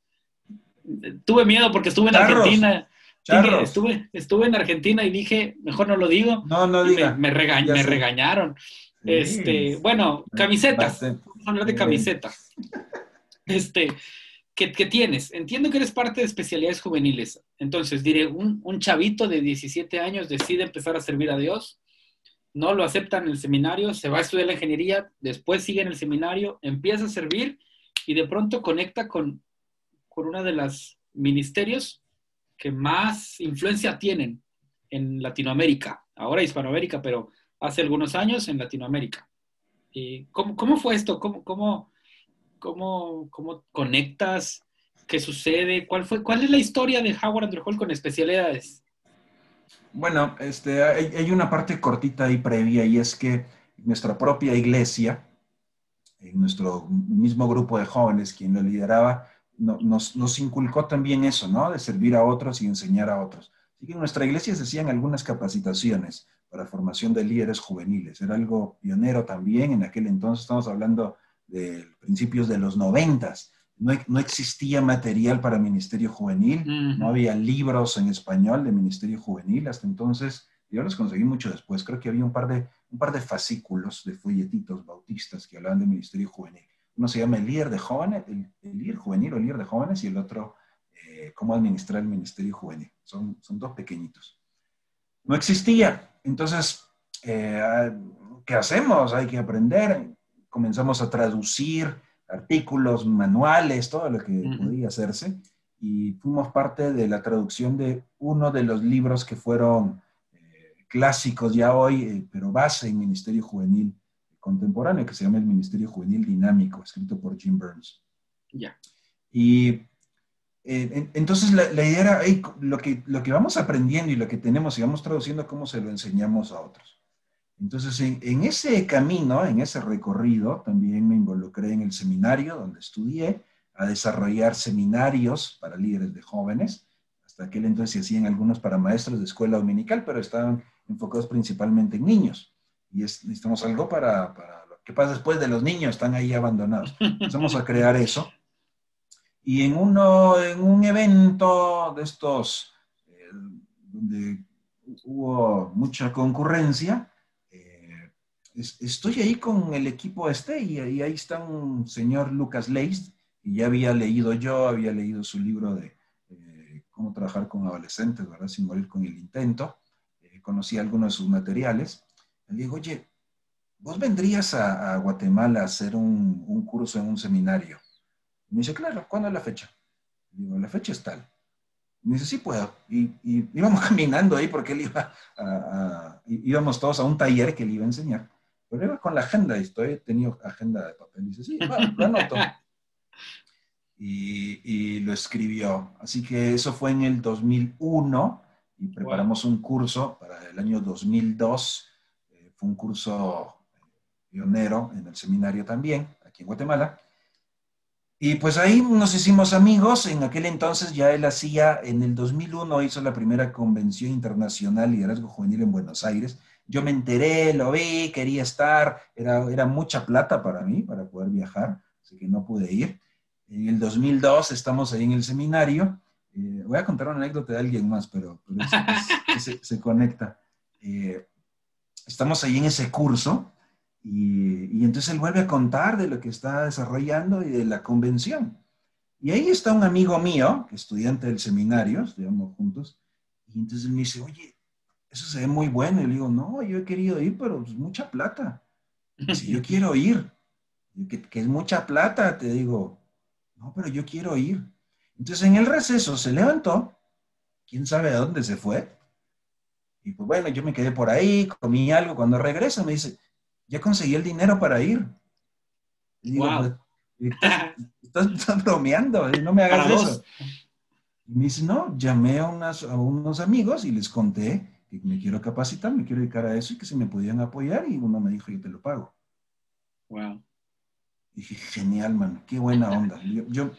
Tuve miedo porque estuve en Argentina. estuve, estuve en Argentina y dije, mejor no lo digo. No, no diga. Me, me, regañaron. Este, bueno, camisetas. Vamos a hablar de camisetas. Este, ¿qué, tienes? Entiendo que eres parte de especialidades juveniles. Entonces, diré, un, un chavito de 17 años decide empezar a servir a Dios no lo aceptan en el seminario, se va a estudiar la ingeniería, después sigue en el seminario, empieza a servir y de pronto conecta con, con uno de los ministerios que más influencia tienen en Latinoamérica, ahora Hispanoamérica, pero hace algunos años en Latinoamérica. ¿Y cómo, fue esto? ¿Cómo, cómo, cómo, cómo conectas? ¿Qué sucede? ¿Cuál, fue, ¿Cuál es la historia de Howard Andrew Hall con especialidades? Bueno, este, hay, una parte cortita ahí previa y es que nuestra propia iglesia, en nuestro mismo grupo de jóvenes, quien lo lideraba, nos, nos, inculcó también eso, ¿no? De servir a otros y enseñar a otros. Así que en nuestra iglesia se hacían algunas capacitaciones para formación de líderes juveniles. Era algo pionero también en aquel entonces, estamos hablando de principios de los noventas no, existía material para Ministerio Juvenil, no había libros en español de Ministerio Juvenil hasta entonces. Yo los conseguí mucho después. Creo que había un par de, un par de fascículos de folletitos bautistas que hablaban de Ministerio Juvenil. Uno se llama el líder de jóvenes, el, líder juvenil o el líder de jóvenes, y el otro, eh, cómo administrar el Ministerio Juvenil. Son, son dos pequeñitos. No existía. Entonces, eh, ¿qué hacemos? Hay que aprender. Comenzamos a traducir artículos, manuales, todo lo que podía hacerse. Y fuimos parte de la traducción de uno de los libros que fueron eh, clásicos ya hoy, eh, pero base en Ministerio Juvenil contemporáneo, que se llama el Ministerio Juvenil Dinámico, escrito por Jim Burns. Ya. Y eh, entonces la, idea era, lo, que, lo que vamos aprendiendo y lo que tenemos y vamos traduciendo, cómo se lo enseñamos a otros. Entonces, en, ese camino, en ese recorrido, también me involucré en el seminario donde estudié a desarrollar seminarios para líderes de jóvenes. Hasta aquel entonces se hacían algunos para maestros de escuela dominical, pero estaban enfocados principalmente en niños. Y necesitamos algo para, para lo que pasa después de los niños, están ahí abandonados. Empezamos a crear eso. Y en, uno, en un evento de estos, eh, donde hubo mucha concurrencia, estoy ahí con el equipo este y, ahí está un señor Lucas Leis, y ya había leído yo, había leído su libro de eh, cómo trabajar con adolescentes, ¿verdad? Sin morir con el intento. Eh, conocí algunos de sus materiales. Le digo, oye, ¿vos vendrías a, Guatemala a hacer un, curso en un seminario? me dice, claro, ¿cuándo es la fecha? Le digo, la fecha es tal. me dice, sí puedo. Y, íbamos caminando ahí porque él iba a, íbamos todos a un taller que le iba a enseñar. Con la agenda y estoy, he tenido agenda de papel. Y dice, sí, lo anoto. Y, lo escribió. Así que eso fue en el 2001 y preparamos un curso para el año 2002. Eh, fue un curso eh, pionero en el seminario también, aquí en Guatemala. Y pues ahí nos hicimos amigos. En aquel entonces ya él hacía, en el 2001 hizo la primera convención internacional liderazgo juvenil en Buenos Aires. Yo me enteré, lo vi, quería estar, era, era mucha plata para mí, para poder viajar, así que no pude ir. En el 2002 estamos ahí en el seminario. Eh, voy a contar una anécdota de alguien más, pero, se, conecta. Eh, estamos ahí en ese curso y, entonces él vuelve a contar de lo que está desarrollando y de la convención. Y ahí está un amigo mío, estudiante del seminario, estudiamos juntos, y entonces él me dice, oye, eso se ve muy bueno. Y le digo, no, yo he querido ir, pero es mucha plata. Si yo quiero ir, que, que, es mucha plata, te digo, no, pero yo quiero ir. Entonces en el receso se levantó, quién sabe a dónde se fue. Y pues bueno, yo me quedé por ahí, comí algo. Cuando regresa me dice, ya conseguí el dinero para ir. Y digo, estás, bromeando, no me hagas eso. Y me dice, no, llamé a, a unos amigos y les conté me quiero capacitar, me quiero dedicar a eso y que se me podían apoyar y uno me dijo, yo te lo pago. Wow. dije, genial, man, qué buena onda. Yo,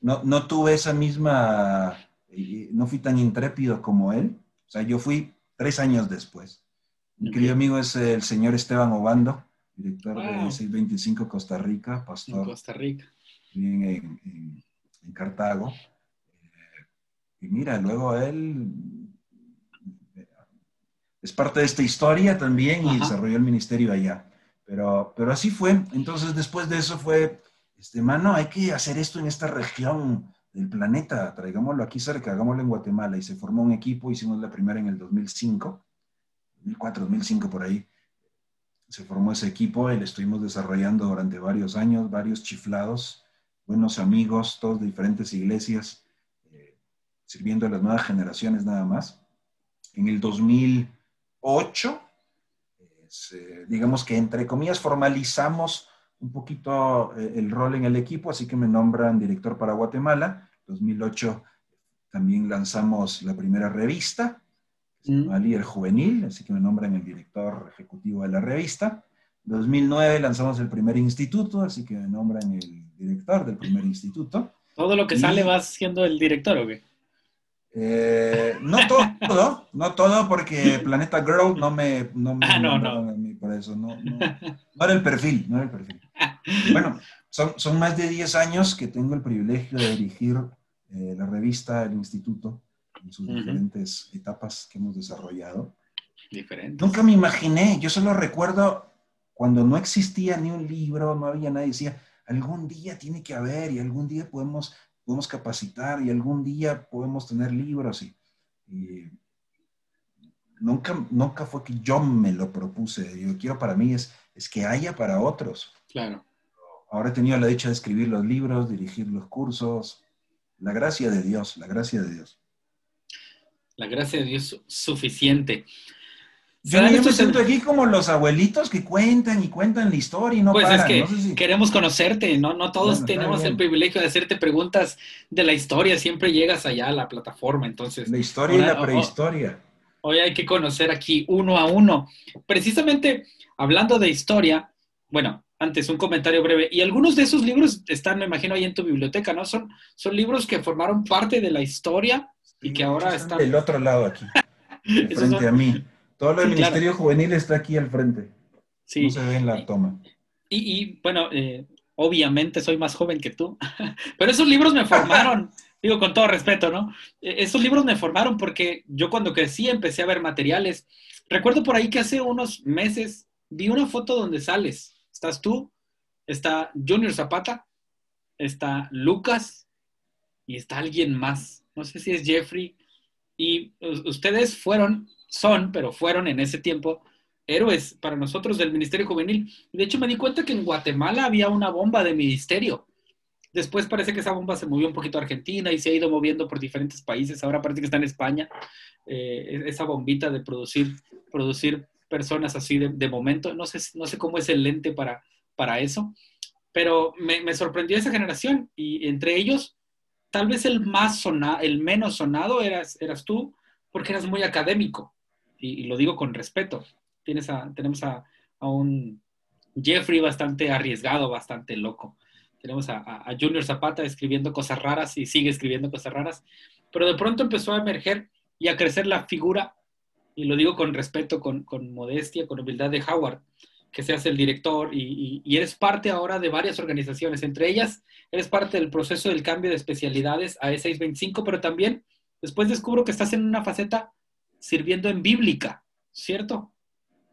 no, no, tuve esa misma, eh, no fui tan intrépido como él. O sea, yo fui tres años después. Mi querido amigo es el señor Esteban Obando, director de 625 Costa Rica, pastor. En Costa Rica. En, en, Cartago. Eh, y mira, luego él es parte de esta historia también y desarrolló el ministerio allá. Pero, pero así fue. Entonces, después de eso fue, este, mano, hay que hacer esto en esta región del planeta, traigámoslo aquí cerca, hagámoslo en Guatemala. Y se formó un equipo, hicimos la primera en el 2005 2004, 2005 por ahí, se formó ese equipo y lo estuvimos desarrollando durante varios años, varios chiflados, buenos amigos, todos de diferentes iglesias, eh, sirviendo a las nuevas generaciones nada más. En el 2008, digamos que entre comillas formalizamos un poquito eh, el rol en el equipo, así que me nombran director para Guatemala. 2008 también lanzamos la primera revista, mm. líder juvenil, así que me nombran el director ejecutivo de la revista. 2009 lanzamos el primer instituto, así que me nombran el director del primer instituto. ¿Todo lo que sale va siendo el director o qué? Eh, no todo, no todo, porque Planeta Girl no me... No, me, ah, no, no. por eso, no, no, no, era el perfil, no era el perfil. Bueno, son, son más de 10 años que tengo el privilegio de dirigir eh, la revista, el instituto, en sus diferentes etapas que hemos desarrollado. Diferentes. Nunca me imaginé, yo solo recuerdo cuando no existía ni un libro, no había nadie, decía, algún día tiene que haber y algún día podemos, podemos capacitar y algún día podemos tener libros y, nunca, nunca fue que yo me lo propuse, yo quiero para mí es, es que haya para otros. Claro. Ahora he tenido la dicha de escribir los libros, dirigir los cursos, la gracia de Dios, la gracia de Dios. La gracia de Dios suficiente. Yo, me siento aquí como los abuelitos que cuentan y cuentan la historia y no pues es que queremos conocerte, ¿no? No todos tenemos el privilegio de hacerte preguntas de la historia, siempre llegas allá a la plataforma, entonces... La historia y la prehistoria. Hoy hay que conocer aquí uno a uno. Precisamente hablando de historia, bueno, antes un comentario breve, y algunos de esos libros están, me imagino, ahí en tu biblioteca, ¿no? Son, son libros que formaron parte de la historia y que ahora están... Del otro lado aquí, frente a mí. Todo lo del Ministerio Juvenil está aquí al frente. Sí. No se ve en la toma. Y, bueno, eh, obviamente soy más joven que tú, pero esos libros me formaron, digo con todo respeto, ¿no? E, esos libros me formaron porque yo cuando crecí empecé a ver materiales. Recuerdo por ahí que hace unos meses vi una foto donde sales. Estás tú, está Junior Zapata, está Lucas y está alguien más no sé si es Jeffrey, y ustedes fueron, son, pero fueron en ese tiempo héroes para nosotros del Ministerio Juvenil. De hecho, me di cuenta que en Guatemala había una bomba de ministerio. Después parece que esa bomba se movió un poquito a Argentina y se ha ido moviendo por diferentes países. Ahora parece que está en España. Eh, esa bombita de producir, producir personas así de, momento. No sé, no sé cómo es el lente para, para eso, pero me, me sorprendió esa generación y entre ellos tal vez el más sonado, el menos sonado eras, eras tú, porque eras muy académico, y, lo digo con respeto. Tienes a, tenemos a, un Jeffrey bastante arriesgado, bastante loco. tenemos a, a, Junior Zapata escribiendo cosas raras y sigue escribiendo cosas raras, pero de pronto empezó a emerger y a crecer la figura, y lo digo con respeto, con, con modestia, con humildad de Howard, que se hace el director y, y, eres parte ahora de varias organizaciones, entre ellas eres parte del proceso del cambio de especialidades a E625, pero también después descubro que estás en una faceta sirviendo en bíblica, ¿cierto?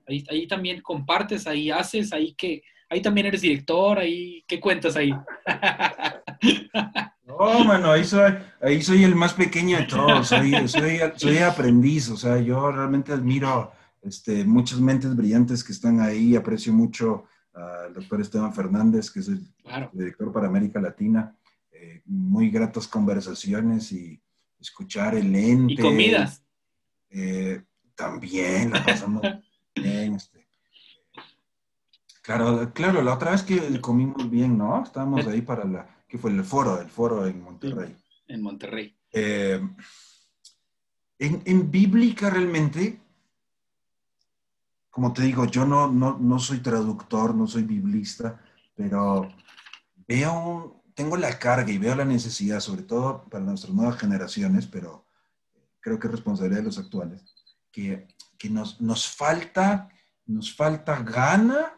Ahí, ahí también compartes, ahí haces, ahí que, ahí también eres director, ahí, ¿qué cuentas ahí? No, mano, ahí soy, ahí soy el más pequeño de todos, soy, soy, soy aprendiz, o sea, yo realmente admiro este, muchas mentes brillantes que están ahí. Aprecio mucho al doctor Esteban Fernández, que es el director para América Latina. Eh, muy gratas conversaciones y escuchar el ente. Y comidas. Eh, también la pasamos bien. Este. Claro, claro, la otra vez que comimos bien, ¿no? Estábamos ahí para la, que fue el foro, el foro en Monterrey. en Monterrey. Eh, en, en bíblica realmente como te digo, yo no, no, soy traductor, no soy biblista, pero veo, tengo la carga y veo la necesidad, sobre todo para nuestras nuevas generaciones, pero creo que es responsabilidad de los actuales, que, nos, nos, falta, nos falta gana,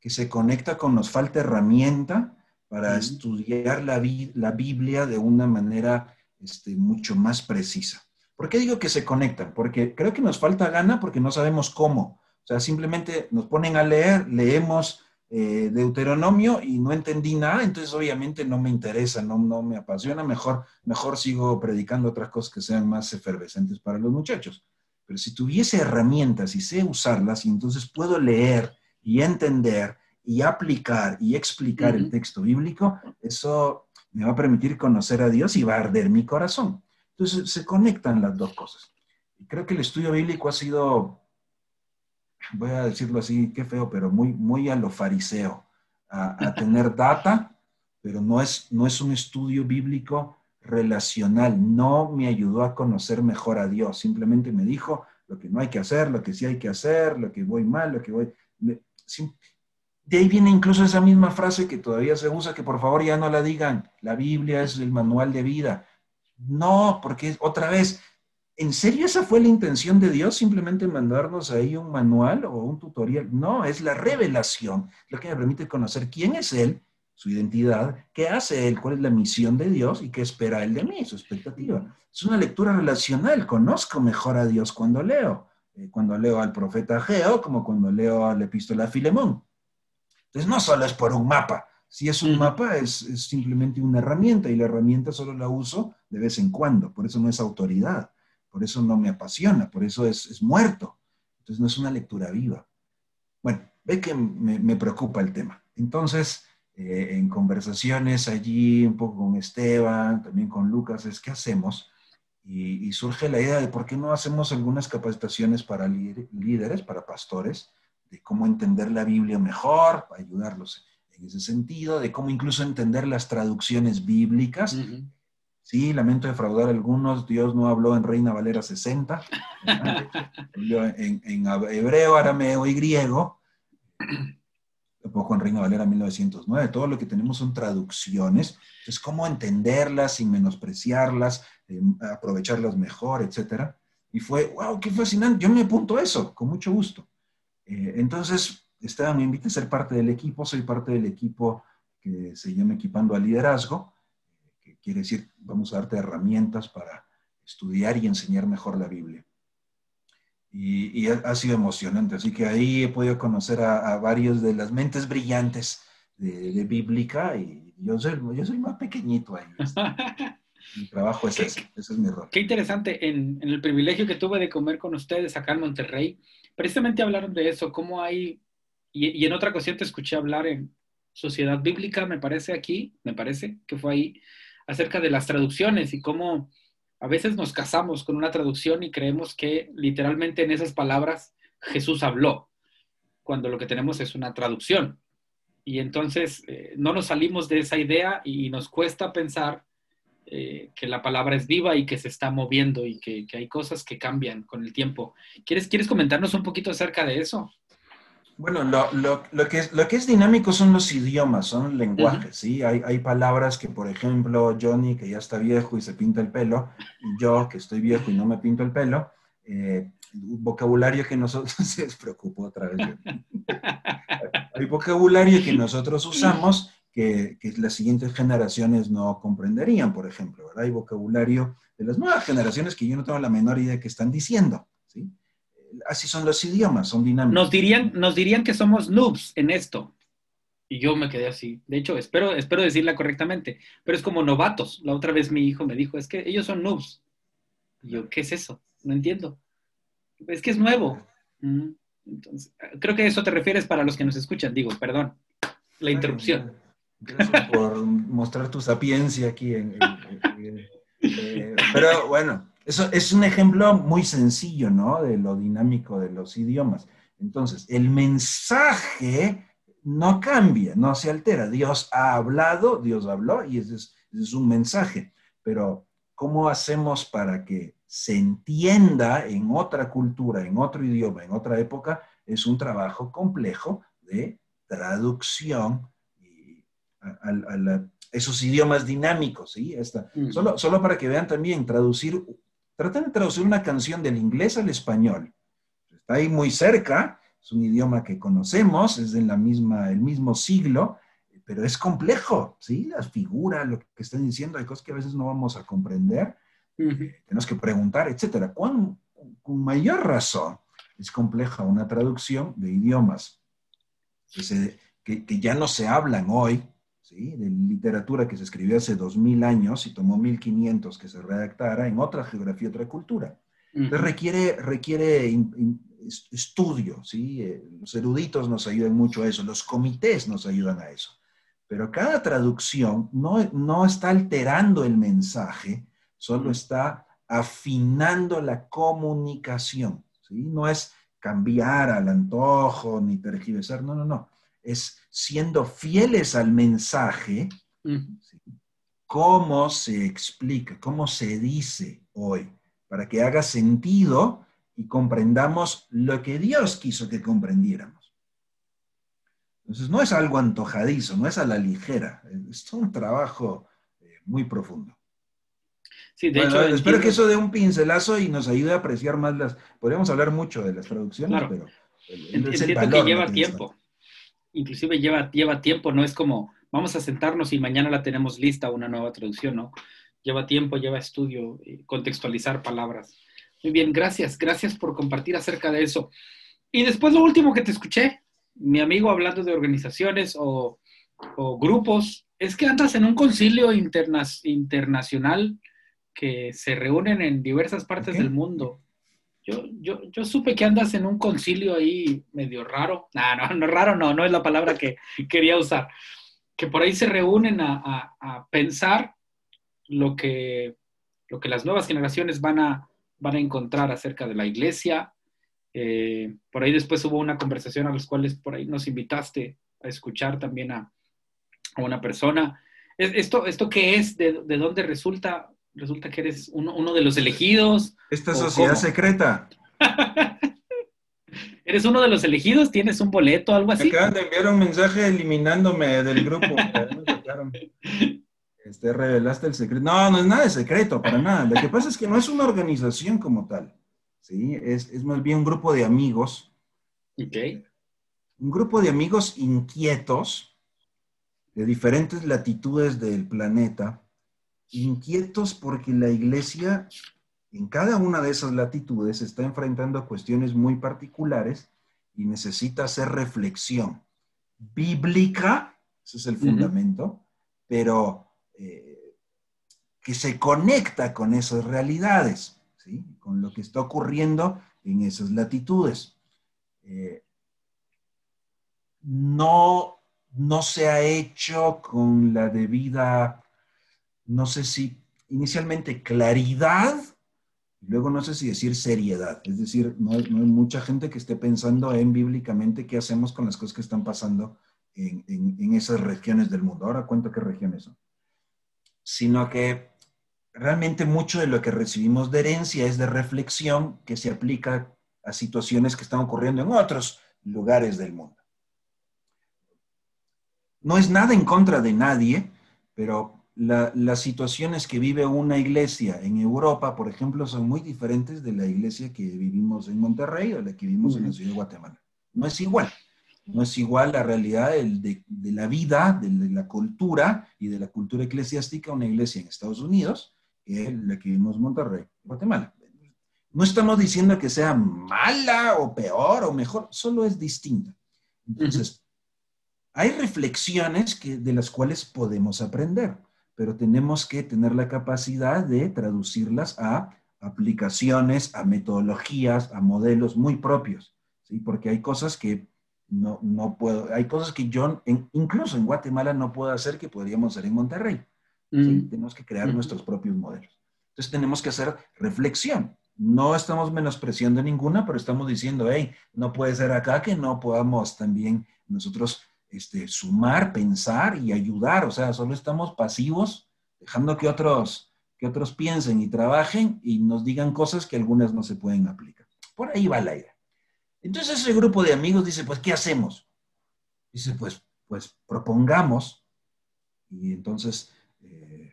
que se conecta con nos falta herramienta para estudiar la, la, Biblia de una manera este, mucho más precisa. ¿Por qué digo que se conectan? Porque creo que nos falta gana porque no sabemos cómo. O sea, simplemente nos ponen a leer, leemos eh, Deuteronomio y no entendí nada, entonces obviamente no me interesa, no, no me apasiona, mejor, mejor sigo predicando otras cosas que sean más efervescentes para los muchachos. Pero si tuviese herramientas y sé usarlas, y entonces puedo leer y entender y aplicar y explicar el texto bíblico, eso me va a permitir conocer a Dios y va a arder mi corazón. Entonces se conectan las dos cosas. Y creo que el estudio bíblico ha sido, voy a decirlo así, qué feo, pero muy, muy a lo fariseo, a, tener data, pero no es, no es un estudio bíblico relacional. No me ayudó a conocer mejor a Dios. Simplemente me dijo lo que no hay que hacer, lo que sí hay que hacer, lo que voy mal, lo que voy... De ahí viene incluso esa misma frase que todavía se usa, que por favor ya no la digan. La Biblia es el manual de vida. No, porque otra vez, ¿en serio esa fue la intención de Dios? Simplemente mandarnos ahí un manual o un tutorial. No, es la revelación, lo que me permite conocer quién es Él, su identidad, qué hace Él, cuál es la misión de Dios y qué espera Él de mí, su expectativa. Es una lectura relacional, conozco mejor a Dios cuando leo. Eh, cuando leo al profeta Geo, como cuando leo la epístola a Filemón. Entonces, no solo es por un mapa, si es un mapa, es, simplemente una herramienta y la herramienta solo la uso de vez en cuando. Por eso no es autoridad, por eso no me apasiona, por eso es, muerto. Entonces no es una lectura viva. Bueno, ve que me, preocupa el tema. Entonces, eh, en conversaciones allí, un poco con Esteban, también con Lucas, es qué hacemos. Y, surge la idea de por qué no hacemos algunas capacitaciones para líderes, para pastores, de cómo entender la Biblia mejor, para ayudarlos en ese sentido, de cómo incluso entender las traducciones bíblicas. Sí, lamento defraudar algunos, Dios no habló en Reina Valera 60, en, en, hebreo, arameo y griego, tampoco en Reina Valera 1909, todo lo que tenemos son traducciones, es cómo entenderlas sin menospreciarlas, eh, aprovecharlas mejor, etc. Y fue, wow, qué fascinante, yo me apunto eso, con mucho gusto. Eh, entonces, Esteban me invita a ser parte del equipo, soy parte del equipo que se llama Equipando al Liderazgo, quiere decir, vamos a darte herramientas para estudiar y enseñar mejor la Biblia. Y, ha, sido emocionante, así que ahí he podido conocer a, varios de las mentes brillantes de, Bíblica y yo soy, yo soy más pequeñito ahí. mi trabajo es ese, ese es mi rol. Qué interesante, en, en, el privilegio que tuve de comer con ustedes acá en Monterrey, precisamente hablaron de eso, cómo hay y, en otra ocasión te escuché hablar en Sociedad Bíblica, me parece aquí, me parece que fue ahí, acerca de las traducciones y cómo a veces nos casamos con una traducción y creemos que literalmente en esas palabras Jesús habló, cuando lo que tenemos es una traducción. Y entonces eh, no nos salimos de esa idea y nos cuesta pensar eh, que la palabra es viva y que se está moviendo y que, que, hay cosas que cambian con el tiempo. ¿Quieres, ¿Quieres comentarnos un poquito acerca de eso? Bueno, lo, lo, lo, que es, lo que es dinámico son los idiomas, son lenguajes, ¿sí? Hay, hay palabras que, por ejemplo, Johnny, que ya está viejo y se pinta el pelo, y yo, que estoy viejo y no me pinto el pelo, eh, vocabulario que nosotros, se preocupó otra vez. hay vocabulario que nosotros usamos que, que, las siguientes generaciones no comprenderían, por ejemplo, ¿verdad? Hay vocabulario de las nuevas generaciones que yo no tengo la menor idea de qué están diciendo. Así son los idiomas, son dinámicos. Nos dirían, nos dirían que somos noobs en esto. Y yo me quedé así. De hecho, espero, espero decirla correctamente, pero es como novatos. La otra vez mi hijo me dijo, es que ellos son noobs. Y yo, ¿qué es eso? No entiendo. Es que es nuevo. Mm, entonces, creo que eso te refieres para los que nos escuchan. Digo, perdón, la interrupción. Gracias por mostrar tu sapiencia aquí. En, eh, pero bueno, eso es un ejemplo muy sencillo, ¿no? De lo dinámico de los idiomas. Entonces, el mensaje no cambia, no se altera. Dios ha hablado, Dios habló y ese es, ese es un mensaje. Pero, ¿cómo hacemos para que se entienda en otra cultura, en otro idioma, en otra época? Es un trabajo complejo de traducción a, esos idiomas dinámicos, ¿sí? Esta, solo, solo para que vean también, traducir, tratan de traducir una canción del inglés al español. Está ahí muy cerca, es un idioma que conocemos, es de la misma, el mismo siglo, pero es complejo, ¿sí? Las figuras, lo que están diciendo, hay cosas que a veces no vamos a comprender, tenemos que preguntar, etcétera. Con, con mayor razón es compleja una traducción de idiomas que, que, que ya no se hablan hoy, de literatura que se escribió hace 2000 años y tomó 1500 que se redactara en otra geografía, otra cultura. Entonces requiere, requiere estudio, ¿sí? Eh, los eruditos nos ayudan mucho a eso, los comités nos ayudan a eso. Pero cada traducción no, no está alterando el mensaje, solo está afinando la comunicación, ¿sí? No es cambiar al antojo ni tergiversar, no, no, no es siendo fieles al mensaje, cómo se explica, cómo se dice hoy, para que haga sentido y comprendamos lo que Dios quiso que comprendiéramos. Entonces, no es algo antojadizo, no es a la ligera, es un trabajo eh, muy profundo. Sí, de hecho, espero que eso dé un pincelazo y nos ayude a apreciar más las. Podríamos hablar mucho de las traducciones, pero. Entiendo que lleva tiempo inclusive lleva, lleva tiempo, no es como vamos a sentarnos y mañana la tenemos lista una nueva traducción, ¿no? Lleva tiempo, lleva estudio, contextualizar palabras. Muy bien, gracias, gracias por compartir acerca de eso. Y después lo último que te escuché, mi amigo hablando de organizaciones o, grupos, es que andas en un concilio internacional que se reúnen en diversas partes del mundo. Yo, yo, yo supe que andas en un concilio ahí medio raro. No, no, no raro, no, no es la palabra que quería usar. Que por ahí se reúnen a, a, pensar lo que, lo que las nuevas generaciones van a, van a encontrar acerca de la iglesia. Eh, por ahí después hubo una conversación a las cuales por ahí nos invitaste a escuchar también a, a una persona. ¿Esto, ¿Esto qué es? ¿De, de dónde resulta? Resulta que eres uno, uno de los elegidos. Esta sociedad secreta. ¿Eres uno de los elegidos? ¿Tienes un boleto algo así? acaban de enviar un mensaje eliminándome del grupo. este, revelaste el secreto. No, no es nada de secreto, para nada. Lo que pasa es que no es una organización como tal. ¿sí? Es, es más bien un grupo de amigos. Ok. Un grupo de amigos inquietos de diferentes latitudes del planeta inquietos porque la iglesia en cada una de esas latitudes está enfrentando a cuestiones muy particulares y necesita hacer reflexión bíblica, ese es el fundamento, pero eh, que se conecta con esas realidades, ¿sí? con lo que está ocurriendo en esas latitudes. Eh, no, no se ha hecho con la debida no sé si inicialmente claridad, luego no sé si decir seriedad. Es decir, no hay, mucha gente que esté pensando en bíblicamente qué hacemos con las cosas que están pasando en, esas regiones del mundo. Ahora cuento qué regiones son. Sino que realmente mucho de lo que recibimos de herencia es de reflexión que se aplica a situaciones que están ocurriendo en otros lugares del mundo. No es nada en contra de nadie, pero las situaciones que vive una iglesia en Europa, por ejemplo, son muy diferentes de la iglesia que vivimos en Monterrey o la que vivimos en la ciudad de Guatemala. No es igual. No es igual la realidad de, la vida, de, la cultura y de la cultura eclesiástica una iglesia en Estados Unidos que la que vivimos en Monterrey, Guatemala. No estamos diciendo que sea mala o peor o mejor, solo es distinta. Entonces, hay reflexiones que, de las cuales podemos aprender pero tenemos que tener la capacidad de traducirlas a aplicaciones, a metodologías, a modelos muy propios, ¿sí? Porque hay cosas que no, no puedo, hay cosas que yo, incluso en Guatemala, no puedo hacer que podríamos hacer en Monterrey. Mm. Tenemos que crear nuestros propios modelos. Entonces tenemos que hacer reflexión. No estamos menospreciando ninguna, pero estamos diciendo, hey, no puede ser acá que no podamos también nosotros este, sumar, pensar y ayudar. O sea, solo estamos pasivos, dejando que otros, que otros piensen y trabajen y nos digan cosas que algunas no se pueden aplicar. Por ahí va la idea. Entonces ese grupo de amigos dice, pues, ¿qué hacemos? Dice, pues, pues propongamos. Y entonces, eh,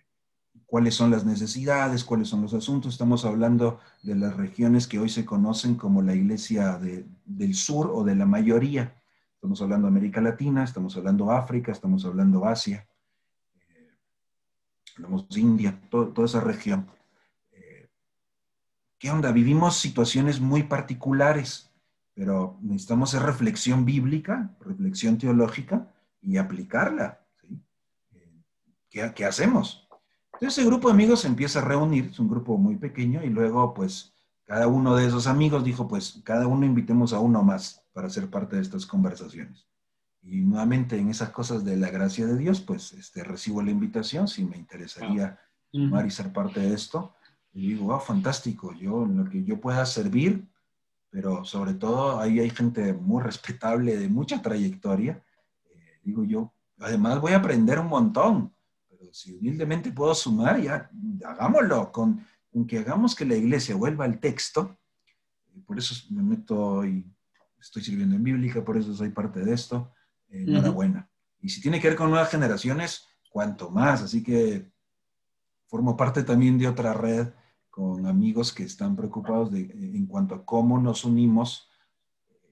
¿cuáles son las necesidades? ¿Cuáles son los asuntos? Estamos hablando de las regiones que hoy se conocen como la iglesia del sur o de la mayoría Estamos hablando de América Latina, estamos hablando África, estamos hablando Asia, eh, hablamos de India, toda esa región. Eh, ¿Qué onda? Vivimos situaciones muy particulares, pero necesitamos hacer reflexión bíblica, reflexión teológica y aplicarla. Eh, ¿Qué, ¿Qué hacemos? Entonces ese grupo de amigos se empieza a reunir, es un grupo muy pequeño, y luego pues cada uno de esos amigos dijo, pues cada uno invitemos a uno más para ser parte de estas conversaciones. Y nuevamente en esas cosas de la gracia de Dios, pues este, recibo la invitación si me interesaría sumar y ser parte de esto. Y digo, wow, fantástico, yo lo que yo pueda servir, pero sobre todo ahí hay gente muy respetable de mucha trayectoria. Eh, digo yo, además voy a aprender un montón, pero si humildemente puedo sumar, ya hagámoslo, con, con que hagamos que la iglesia vuelva al texto. Por eso me meto y estoy sirviendo en bíblica, por eso soy parte de esto. Eh, enhorabuena. Y si tiene que ver con nuevas generaciones, cuanto más. Así que formo parte también de otra red con amigos que están preocupados de, en cuanto a cómo nos unimos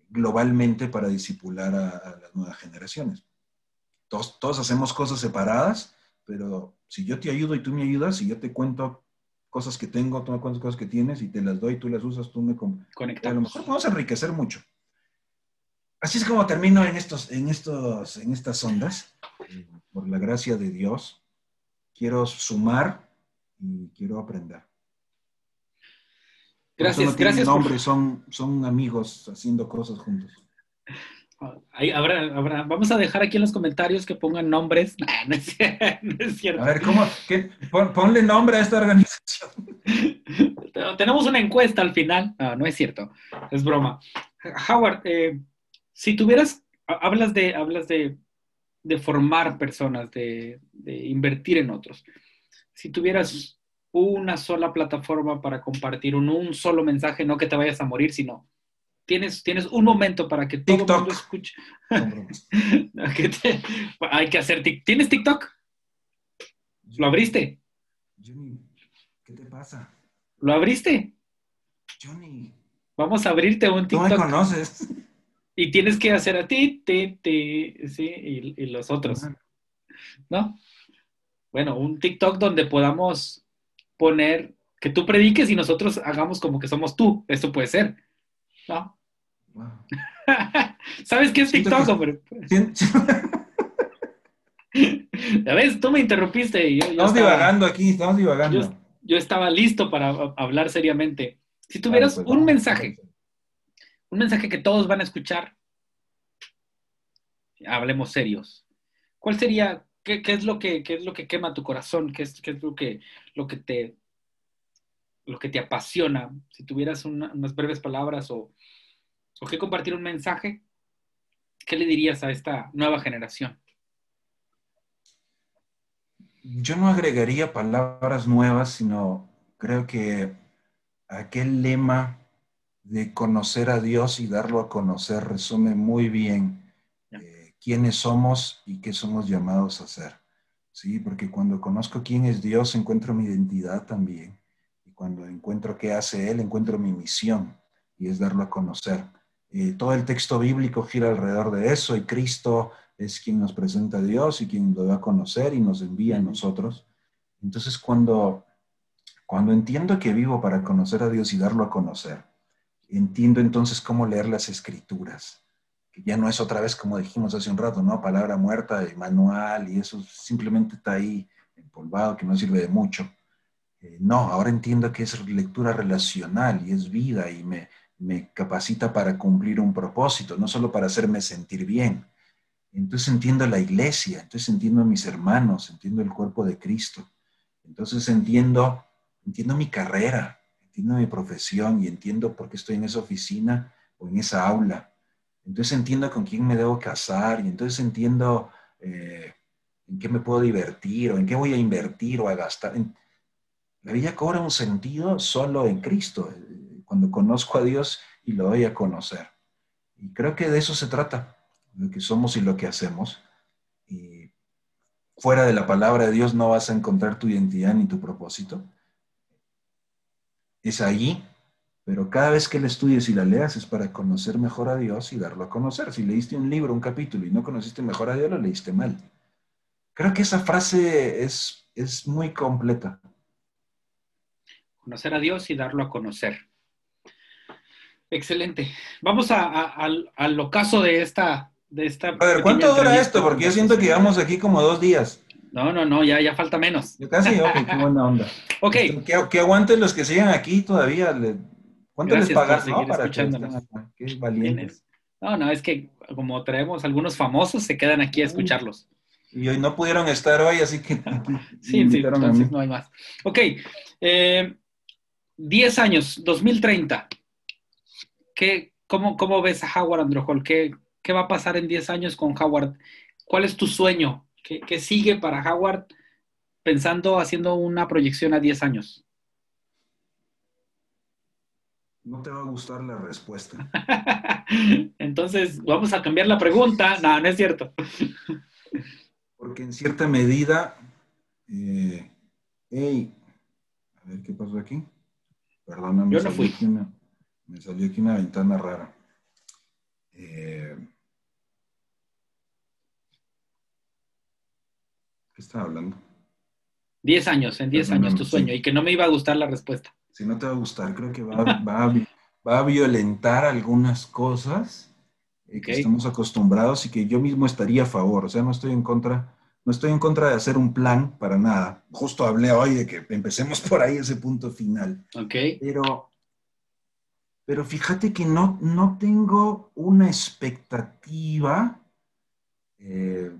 globalmente para disipular a, las nuevas generaciones. Todos, todos hacemos cosas separadas, pero si yo te ayudo y tú me ayudas, si yo te cuento cosas que tengo, tú me cuentas cosas que tienes y te las doy, tú las usas, tú me conectas. A lo mejor podemos enriquecer mucho. Así es como termino en, estos, en, estos, en estas ondas. Por la gracia de Dios, quiero sumar y quiero aprender. Gracias, gracias. Nombre, son, son amigos haciendo cosas juntos. vamos a dejar aquí en los comentarios que pongan nombres. no, es cierto, A ver, ¿cómo? ponle nombre a esta organización. Tenemos una encuesta al final. No, no es cierto. Es broma. Howard, eh, si tuvieras, hablas de, hablas de, formar personas, de, invertir en otros. Si tuvieras una sola plataforma para compartir un, solo mensaje, no que te vayas a morir, sino tienes, tienes un momento para que todo el mundo escuche. hay que hacer TikTok. ¿Tienes TikTok? ¿Lo abriste? Johnny, ¿qué te pasa? ¿Lo abriste? Johnny. Vamos a abrirte un TikTok. No me conoces. Y tienes que hacer a ti, ti, ti, sí, y, los otros. ¿No? Bueno, un TikTok donde podamos poner que tú prediques y nosotros hagamos como que somos tú. Esto puede ser. ¿No? ¿Sabes qué es TikTok, hombre? Ya ves, tú me interrumpiste. Y estamos divagando aquí, estamos divagando. Yo, estaba listo para hablar seriamente. Si tuvieras pues un mensaje un mensaje que todos van a escuchar. Hablemos serios. ¿Cuál sería, qué, es, lo que, es lo que quema tu corazón? ¿Qué es, es lo, que, lo, que te, lo que te apasiona? Si tuvieras unas breves palabras o, o qué compartir un mensaje, ¿qué le dirías a esta nueva generación? Yo no agregaría palabras nuevas, sino creo que aquel lema de conocer a Dios y darlo a conocer resume muy bien eh, quiénes somos y qué somos llamados a ser. Sí, porque cuando conozco quién es Dios, encuentro mi identidad también. Y cuando encuentro qué hace Él, encuentro mi misión y es darlo a conocer. Eh, todo el texto bíblico gira alrededor de eso y Cristo es quien nos presenta a Dios y quien lo da a conocer y nos envía a nosotros. Entonces, cuando, cuando entiendo que vivo para conocer a Dios y darlo a conocer, entiendo entonces cómo leer las escrituras, que ya no es otra vez como dijimos hace un rato, ¿no? Palabra muerta de manual y eso simplemente está ahí empolvado, que no sirve de mucho. Eh, no, ahora entiendo que es lectura relacional y es vida y me, me capacita para cumplir un propósito, no solo para hacerme sentir bien. Entonces entiendo la iglesia, entonces entiendo a mis hermanos, entiendo el cuerpo de Cristo. Entonces entiendo, entiendo mi carrera, entiendo mi profesión y entiendo por qué estoy en esa oficina o en esa aula. Entonces entiendo con quién me debo casar y entonces entiendo eh, en qué me puedo divertir o en qué voy a invertir o a gastar. La vida cobra un sentido solo en Cristo, eh, cuando conozco a Dios y lo doy a conocer. Y creo que de eso se trata, lo que somos y lo que hacemos. Y fuera de la palabra de Dios no vas a encontrar tu identidad ni tu propósito es allí, pero cada vez que la estudies y la leas es para conocer mejor a Dios y darlo a conocer. Si leíste un libro, un capítulo y no conociste mejor a Dios, lo leíste mal. Creo que esa frase es, es muy completa. Conocer a Dios y darlo a conocer. Excelente. Vamos al ocaso de esta, de esta. A ver, ¿cuánto dura esto? Porque yo siento que llevamos aquí como dos días. No, no, no, ya, ya falta menos. casi, ok, qué buena onda. ok. Que, que, aguanten los que sigan aquí todavía. ¿Cuánto les pagas no, para que Qué valientes. No, no, es que como traemos algunos famosos, se quedan aquí a escucharlos. Y hoy no pudieron estar hoy, así que... sí, sí, entonces no hay más. Ok, 10 eh, años, 2030. ¿Qué, cómo, ¿Cómo ves a Howard Androjol? ¿Qué, ¿Qué va a pasar en 10 años con Howard? ¿Cuál es tu sueño? ¿Qué, sigue para Howard pensando, haciendo una proyección a 10 años? No te va a gustar la respuesta. Entonces, vamos a cambiar la pregunta. No, no es cierto. Porque en cierta medida, eh, hey, a ver qué pasó aquí. Perdóname, Yo no fui. me salió aquí una ventana rara. Eh, ¿Qué estaba hablando? Diez años, en diez años tu sueño, y que no me iba a gustar la respuesta. Si no te va a gustar, creo que va, a, violentar algunas cosas eh, que estamos acostumbrados y que yo mismo estaría a favor. O sea, no estoy en contra, no estoy en contra de hacer un plan para nada. Justo hablé hoy de que empecemos por ahí ese punto final. Ok. Pero, pero fíjate que no, no tengo una expectativa. Eh,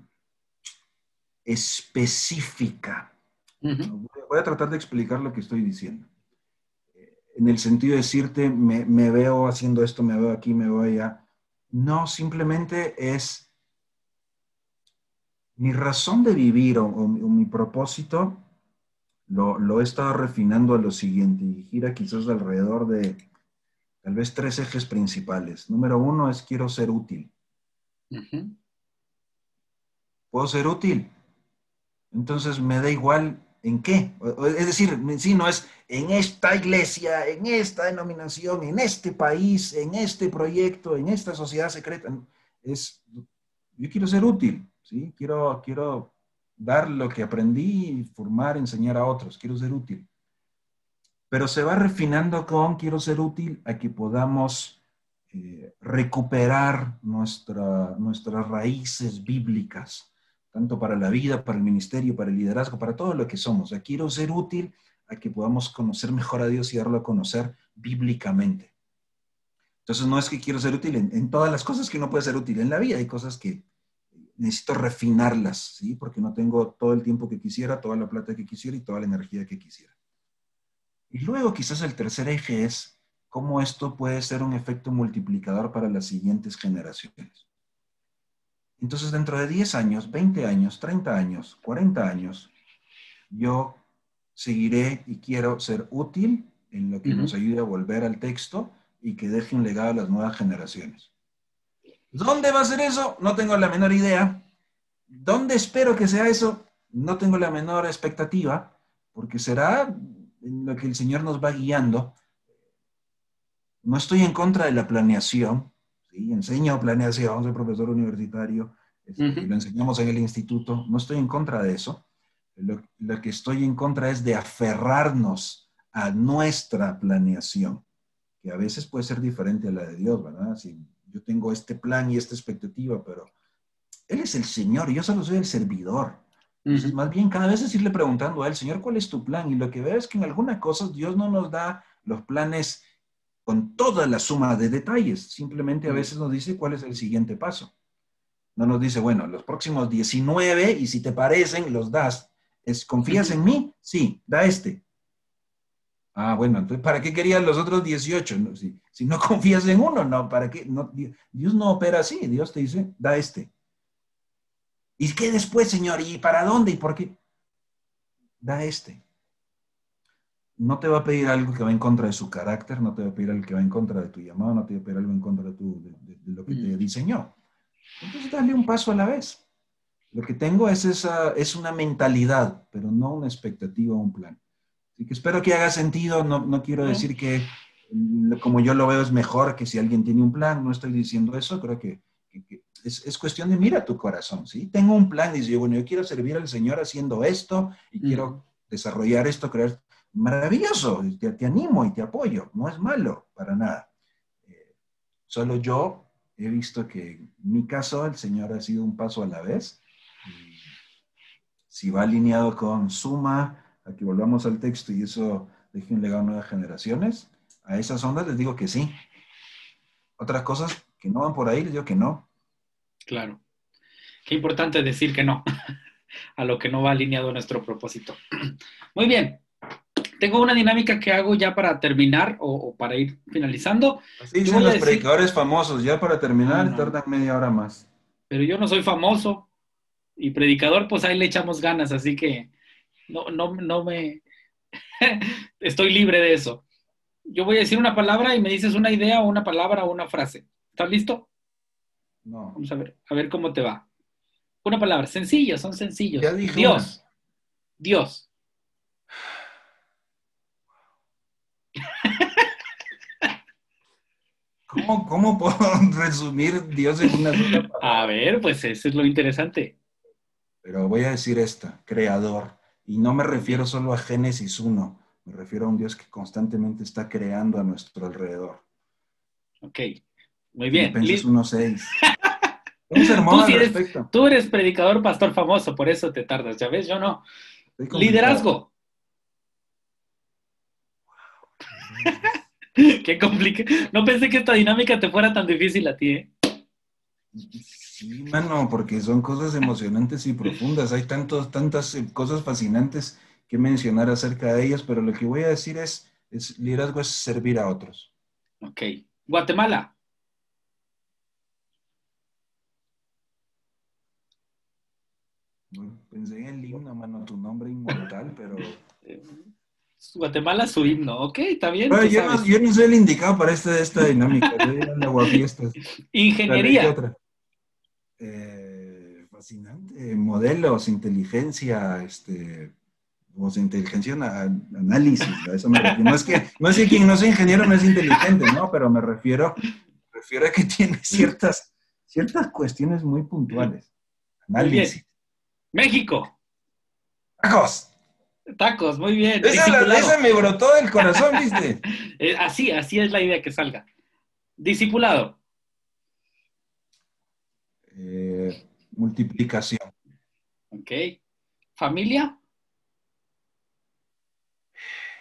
específica. Voy a tratar de explicar lo que estoy diciendo. En el sentido de decirte, me, veo haciendo esto, me veo aquí, me veo allá. No, simplemente es mi razón de vivir o, mi propósito, lo, he estado refinando a lo siguiente y gira quizás alrededor de tal vez tres ejes principales. Número uno es quiero ser útil. ¿Puedo ser útil? Entonces me da igual en qué. Es decir, si no es en esta iglesia, en esta denominación, en este país, en este proyecto, en esta sociedad secreta. Es, yo quiero ser útil, ¿sí? Quiero, quiero dar lo que aprendí, formar, enseñar a otros. Quiero ser útil. Pero se va refinando con quiero ser útil a que podamos eh, recuperar nuestra, nuestras raíces bíblicas tanto para la vida, para el ministerio, para el liderazgo, para todo lo que somos. quiero ser útil a que podamos conocer mejor a Dios y darlo a conocer bíblicamente. Entonces, no es que quiero ser útil en, todas las cosas que uno puede ser útil en la vida, hay cosas que necesito refinarlas, ¿sí? Porque no tengo todo el tiempo que quisiera, toda la plata que quisiera y toda la energía que quisiera. Y luego quizás el tercer eje es cómo esto puede ser un efecto multiplicador para las siguientes generaciones. Entonces, dentro de 10 años, 20 años, 30 años, 40 años, yo seguiré y quiero ser útil en lo que nos ayude a volver al texto y que deje un legado a las nuevas generaciones. ¿Dónde va a ser eso? No tengo la menor idea. ¿Dónde espero que sea eso? No tengo la menor expectativa, porque será en lo que el Señor nos va guiando. No estoy en contra de la planeación, ¿sí? enseño planeación, soy profesor universitario, este, lo enseñamos en el instituto, no estoy en contra de eso. Lo, lo, que estoy en contra es de aferrarnos a nuestra planeación, que a veces puede ser diferente a la de Dios, ¿verdad? Si yo tengo este plan y esta expectativa, pero Él es el Señor y yo solo soy el servidor. Entonces, más bien, cada vez es irle preguntando a Él, Señor, ¿cuál es tu plan? Y lo que veo es que en algunas cosas Dios no nos da los planes con toda la suma de detalles, simplemente a veces nos dice cuál es el siguiente paso. No nos dice, bueno, los próximos 19 y si te parecen, los das. Es, ¿Confías en mí? Sí, da este. Ah, bueno, entonces, ¿para qué querían los otros 18? si, si, no confías en uno, no, ¿para qué? No, Dios no opera así, Dios te dice, da este. ¿Y qué después, Señor? ¿Y para dónde? ¿Y por qué? Da este. No te va a pedir algo que va en contra de su carácter, no te va a pedir algo que va en contra de tu llamado, no te va a pedir algo en contra de, tu, de, lo que te mm. diseñó. Entonces, dale un paso a la vez. Lo que tengo es, esa, es una mentalidad, pero no una expectativa o un plan. Así que espero que haga sentido. No, no quiero decir que mm, como yo lo veo es mejor que si alguien tiene un plan. No estoy diciendo eso. Creo que, es, es, cuestión de mira tu corazón. ¿sí? Tengo un plan. Dice, bueno, yo quiero servir al Señor haciendo esto y quiero desarrollar esto, crear. Maravilloso. Te, animo y te apoyo. No es malo para nada. Eh, solo yo he visto que en mi caso el Señor ha sido un paso a la vez. si va alineado con suma, que volvamos al texto y eso deje un legado a nuevas generaciones, a esas ondas les digo que sí. Otras cosas que no van por ahí, les digo que no. Claro. Qué importante decir que no a lo que no va alineado nuestro propósito. Muy bien. Tengo una dinámica que hago ya para terminar o, para ir finalizando. Así dicen los predicadores famosos, ya para terminar tardan media hora más. Pero yo no soy famoso y predicador, pues ahí le echamos ganas, así que no, no, no me... Estoy libre de eso. Yo voy a decir una palabra y me dices una idea o una palabra o una frase. ¿Estás listo? No. Vamos a ver, a ver cómo te va. Una palabra, sencillo, son sencillos. Dios. Dios. ¿Cómo, ¿Cómo, puedo resumir Dios en una sola palabra? A ver, pues eso es lo interesante. Pero voy a decir esta, creador. Y no me refiero solo a Génesis 1, me refiero a un Dios que constantemente está creando a nuestro alrededor. Ok, muy bien. Génesis 1.6. Un sermón tú, eres, tú eres predicador, pastor famoso, por eso te tardas, ya ves, yo no. Liderazgo. Qué complicado. No pensé que esta dinámica te fuera tan difícil a ti, ¿eh? Sí, mano, porque son cosas emocionantes y profundas. Hay tantos, tantas eh, cosas fascinantes que mencionar acerca de ellas, pero lo que voy a decir es, es liderazgo es servir a otros. Ok. Guatemala. pensé en el himno, mano, tu nombre inmortal, pero... Guatemala su himno, ok, está bien. yo, no, soy el indicado para este, esta dinámica, Ingeniería. Eh, fascinante. Modelos, inteligencia, este, voz inteligencia, análisis. A eso me refiero. No es que, no es que quien no sea ingeniero no es inteligente, ¿no? Pero me refiero, refiero a que tiene ciertas, ciertas cuestiones muy puntuales. Análisis. México. Tacos. Tacos, muy bien. Esa, me brotó del corazón, ¿viste? Eh, así, así es la idea que salga. Discipulado. Eh, multiplicación. Ok. ¿Familia?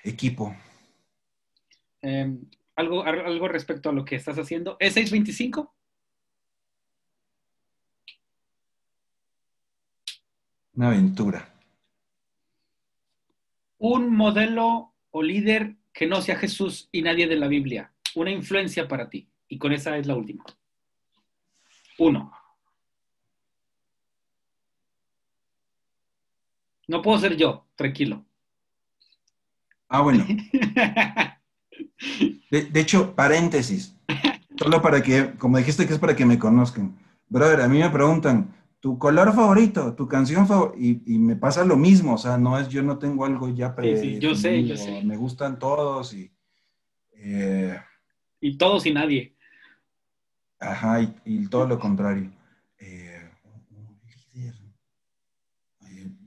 Equipo. Em, ¿algo, ¿Algo respecto a lo que estás haciendo? ¿Es 625? Una aventura. Un modelo o líder que no sea Jesús y nadie de la Biblia. Una influencia para ti. Y con esa es la última. Uno. No puedo ser yo, tranquilo. Ah, bueno. De, hecho, paréntesis, solo para que, como dijiste que es para que me conozcan. Brother, a mí me preguntan, ¿tu color favorito, tu canción favorita? Y, me pasa lo mismo, o sea, no es, yo no tengo algo ya pre sí, sí, yo sé, yo sé. Me gustan todos y... Eh, y todos y nadie. Ajá, y, todo lo contrario. Eh,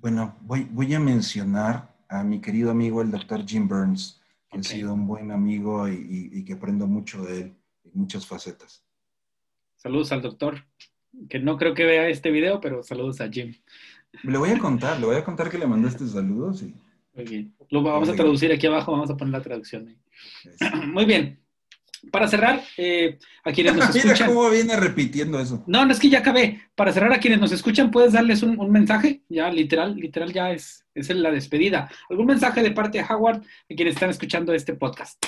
bueno, voy, voy a mencionar a mi querido amigo el doctor Jim Burns, que ha sido un buen amigo y, que aprendo mucho de él en muchas facetas. Saludos al doctor, que no creo que vea este video, pero saludos a Jim. Le voy a contar, le voy a contar que le mandaste saludos y... Muy bien. Lo vamos a traducir aquí abajo, vamos a poner la traducción. Muy bien. Para cerrar, eh, a quienes nos escuchan. Mira cómo viene repitiendo eso. No, no es que ya acabé. Para cerrar, a quienes nos escuchan, puedes darles un, mensaje. Ya, literal, literal, ya es, es la despedida. ¿Algún mensaje de parte de Howard a quienes están escuchando este podcast?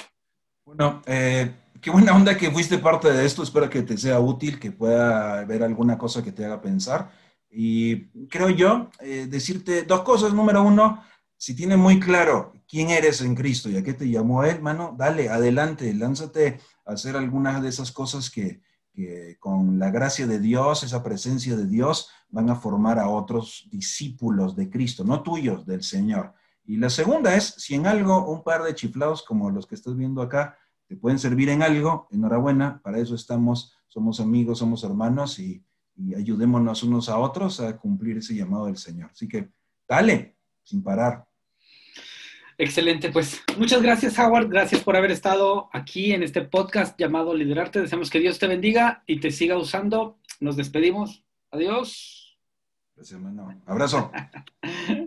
Bueno, eh, qué buena onda que fuiste parte de esto. Espero que te sea útil, que pueda ver alguna cosa que te haga pensar. Y creo yo, eh, decirte dos cosas. Número uno, si tienes muy claro quién eres en Cristo y a qué te llamó Él, mano, dale, adelante, lánzate a hacer algunas de esas cosas que, con la gracia de Dios, esa presencia de Dios, van a formar a otros discípulos de Cristo, no tuyos, del Señor. Y la segunda es, si en algo un par de chiflados como los que estás viendo acá te pueden servir en algo, enhorabuena, para eso estamos, somos amigos, somos hermanos y, y ayudémonos unos a otros a cumplir ese llamado del Señor. Así que dale, sin parar. Excelente, pues muchas gracias Howard, gracias por haber estado aquí en este podcast llamado Liderarte. Deseamos que Dios te bendiga y te siga usando. Nos despedimos. Adiós. Gracias, hermano. Abrazo.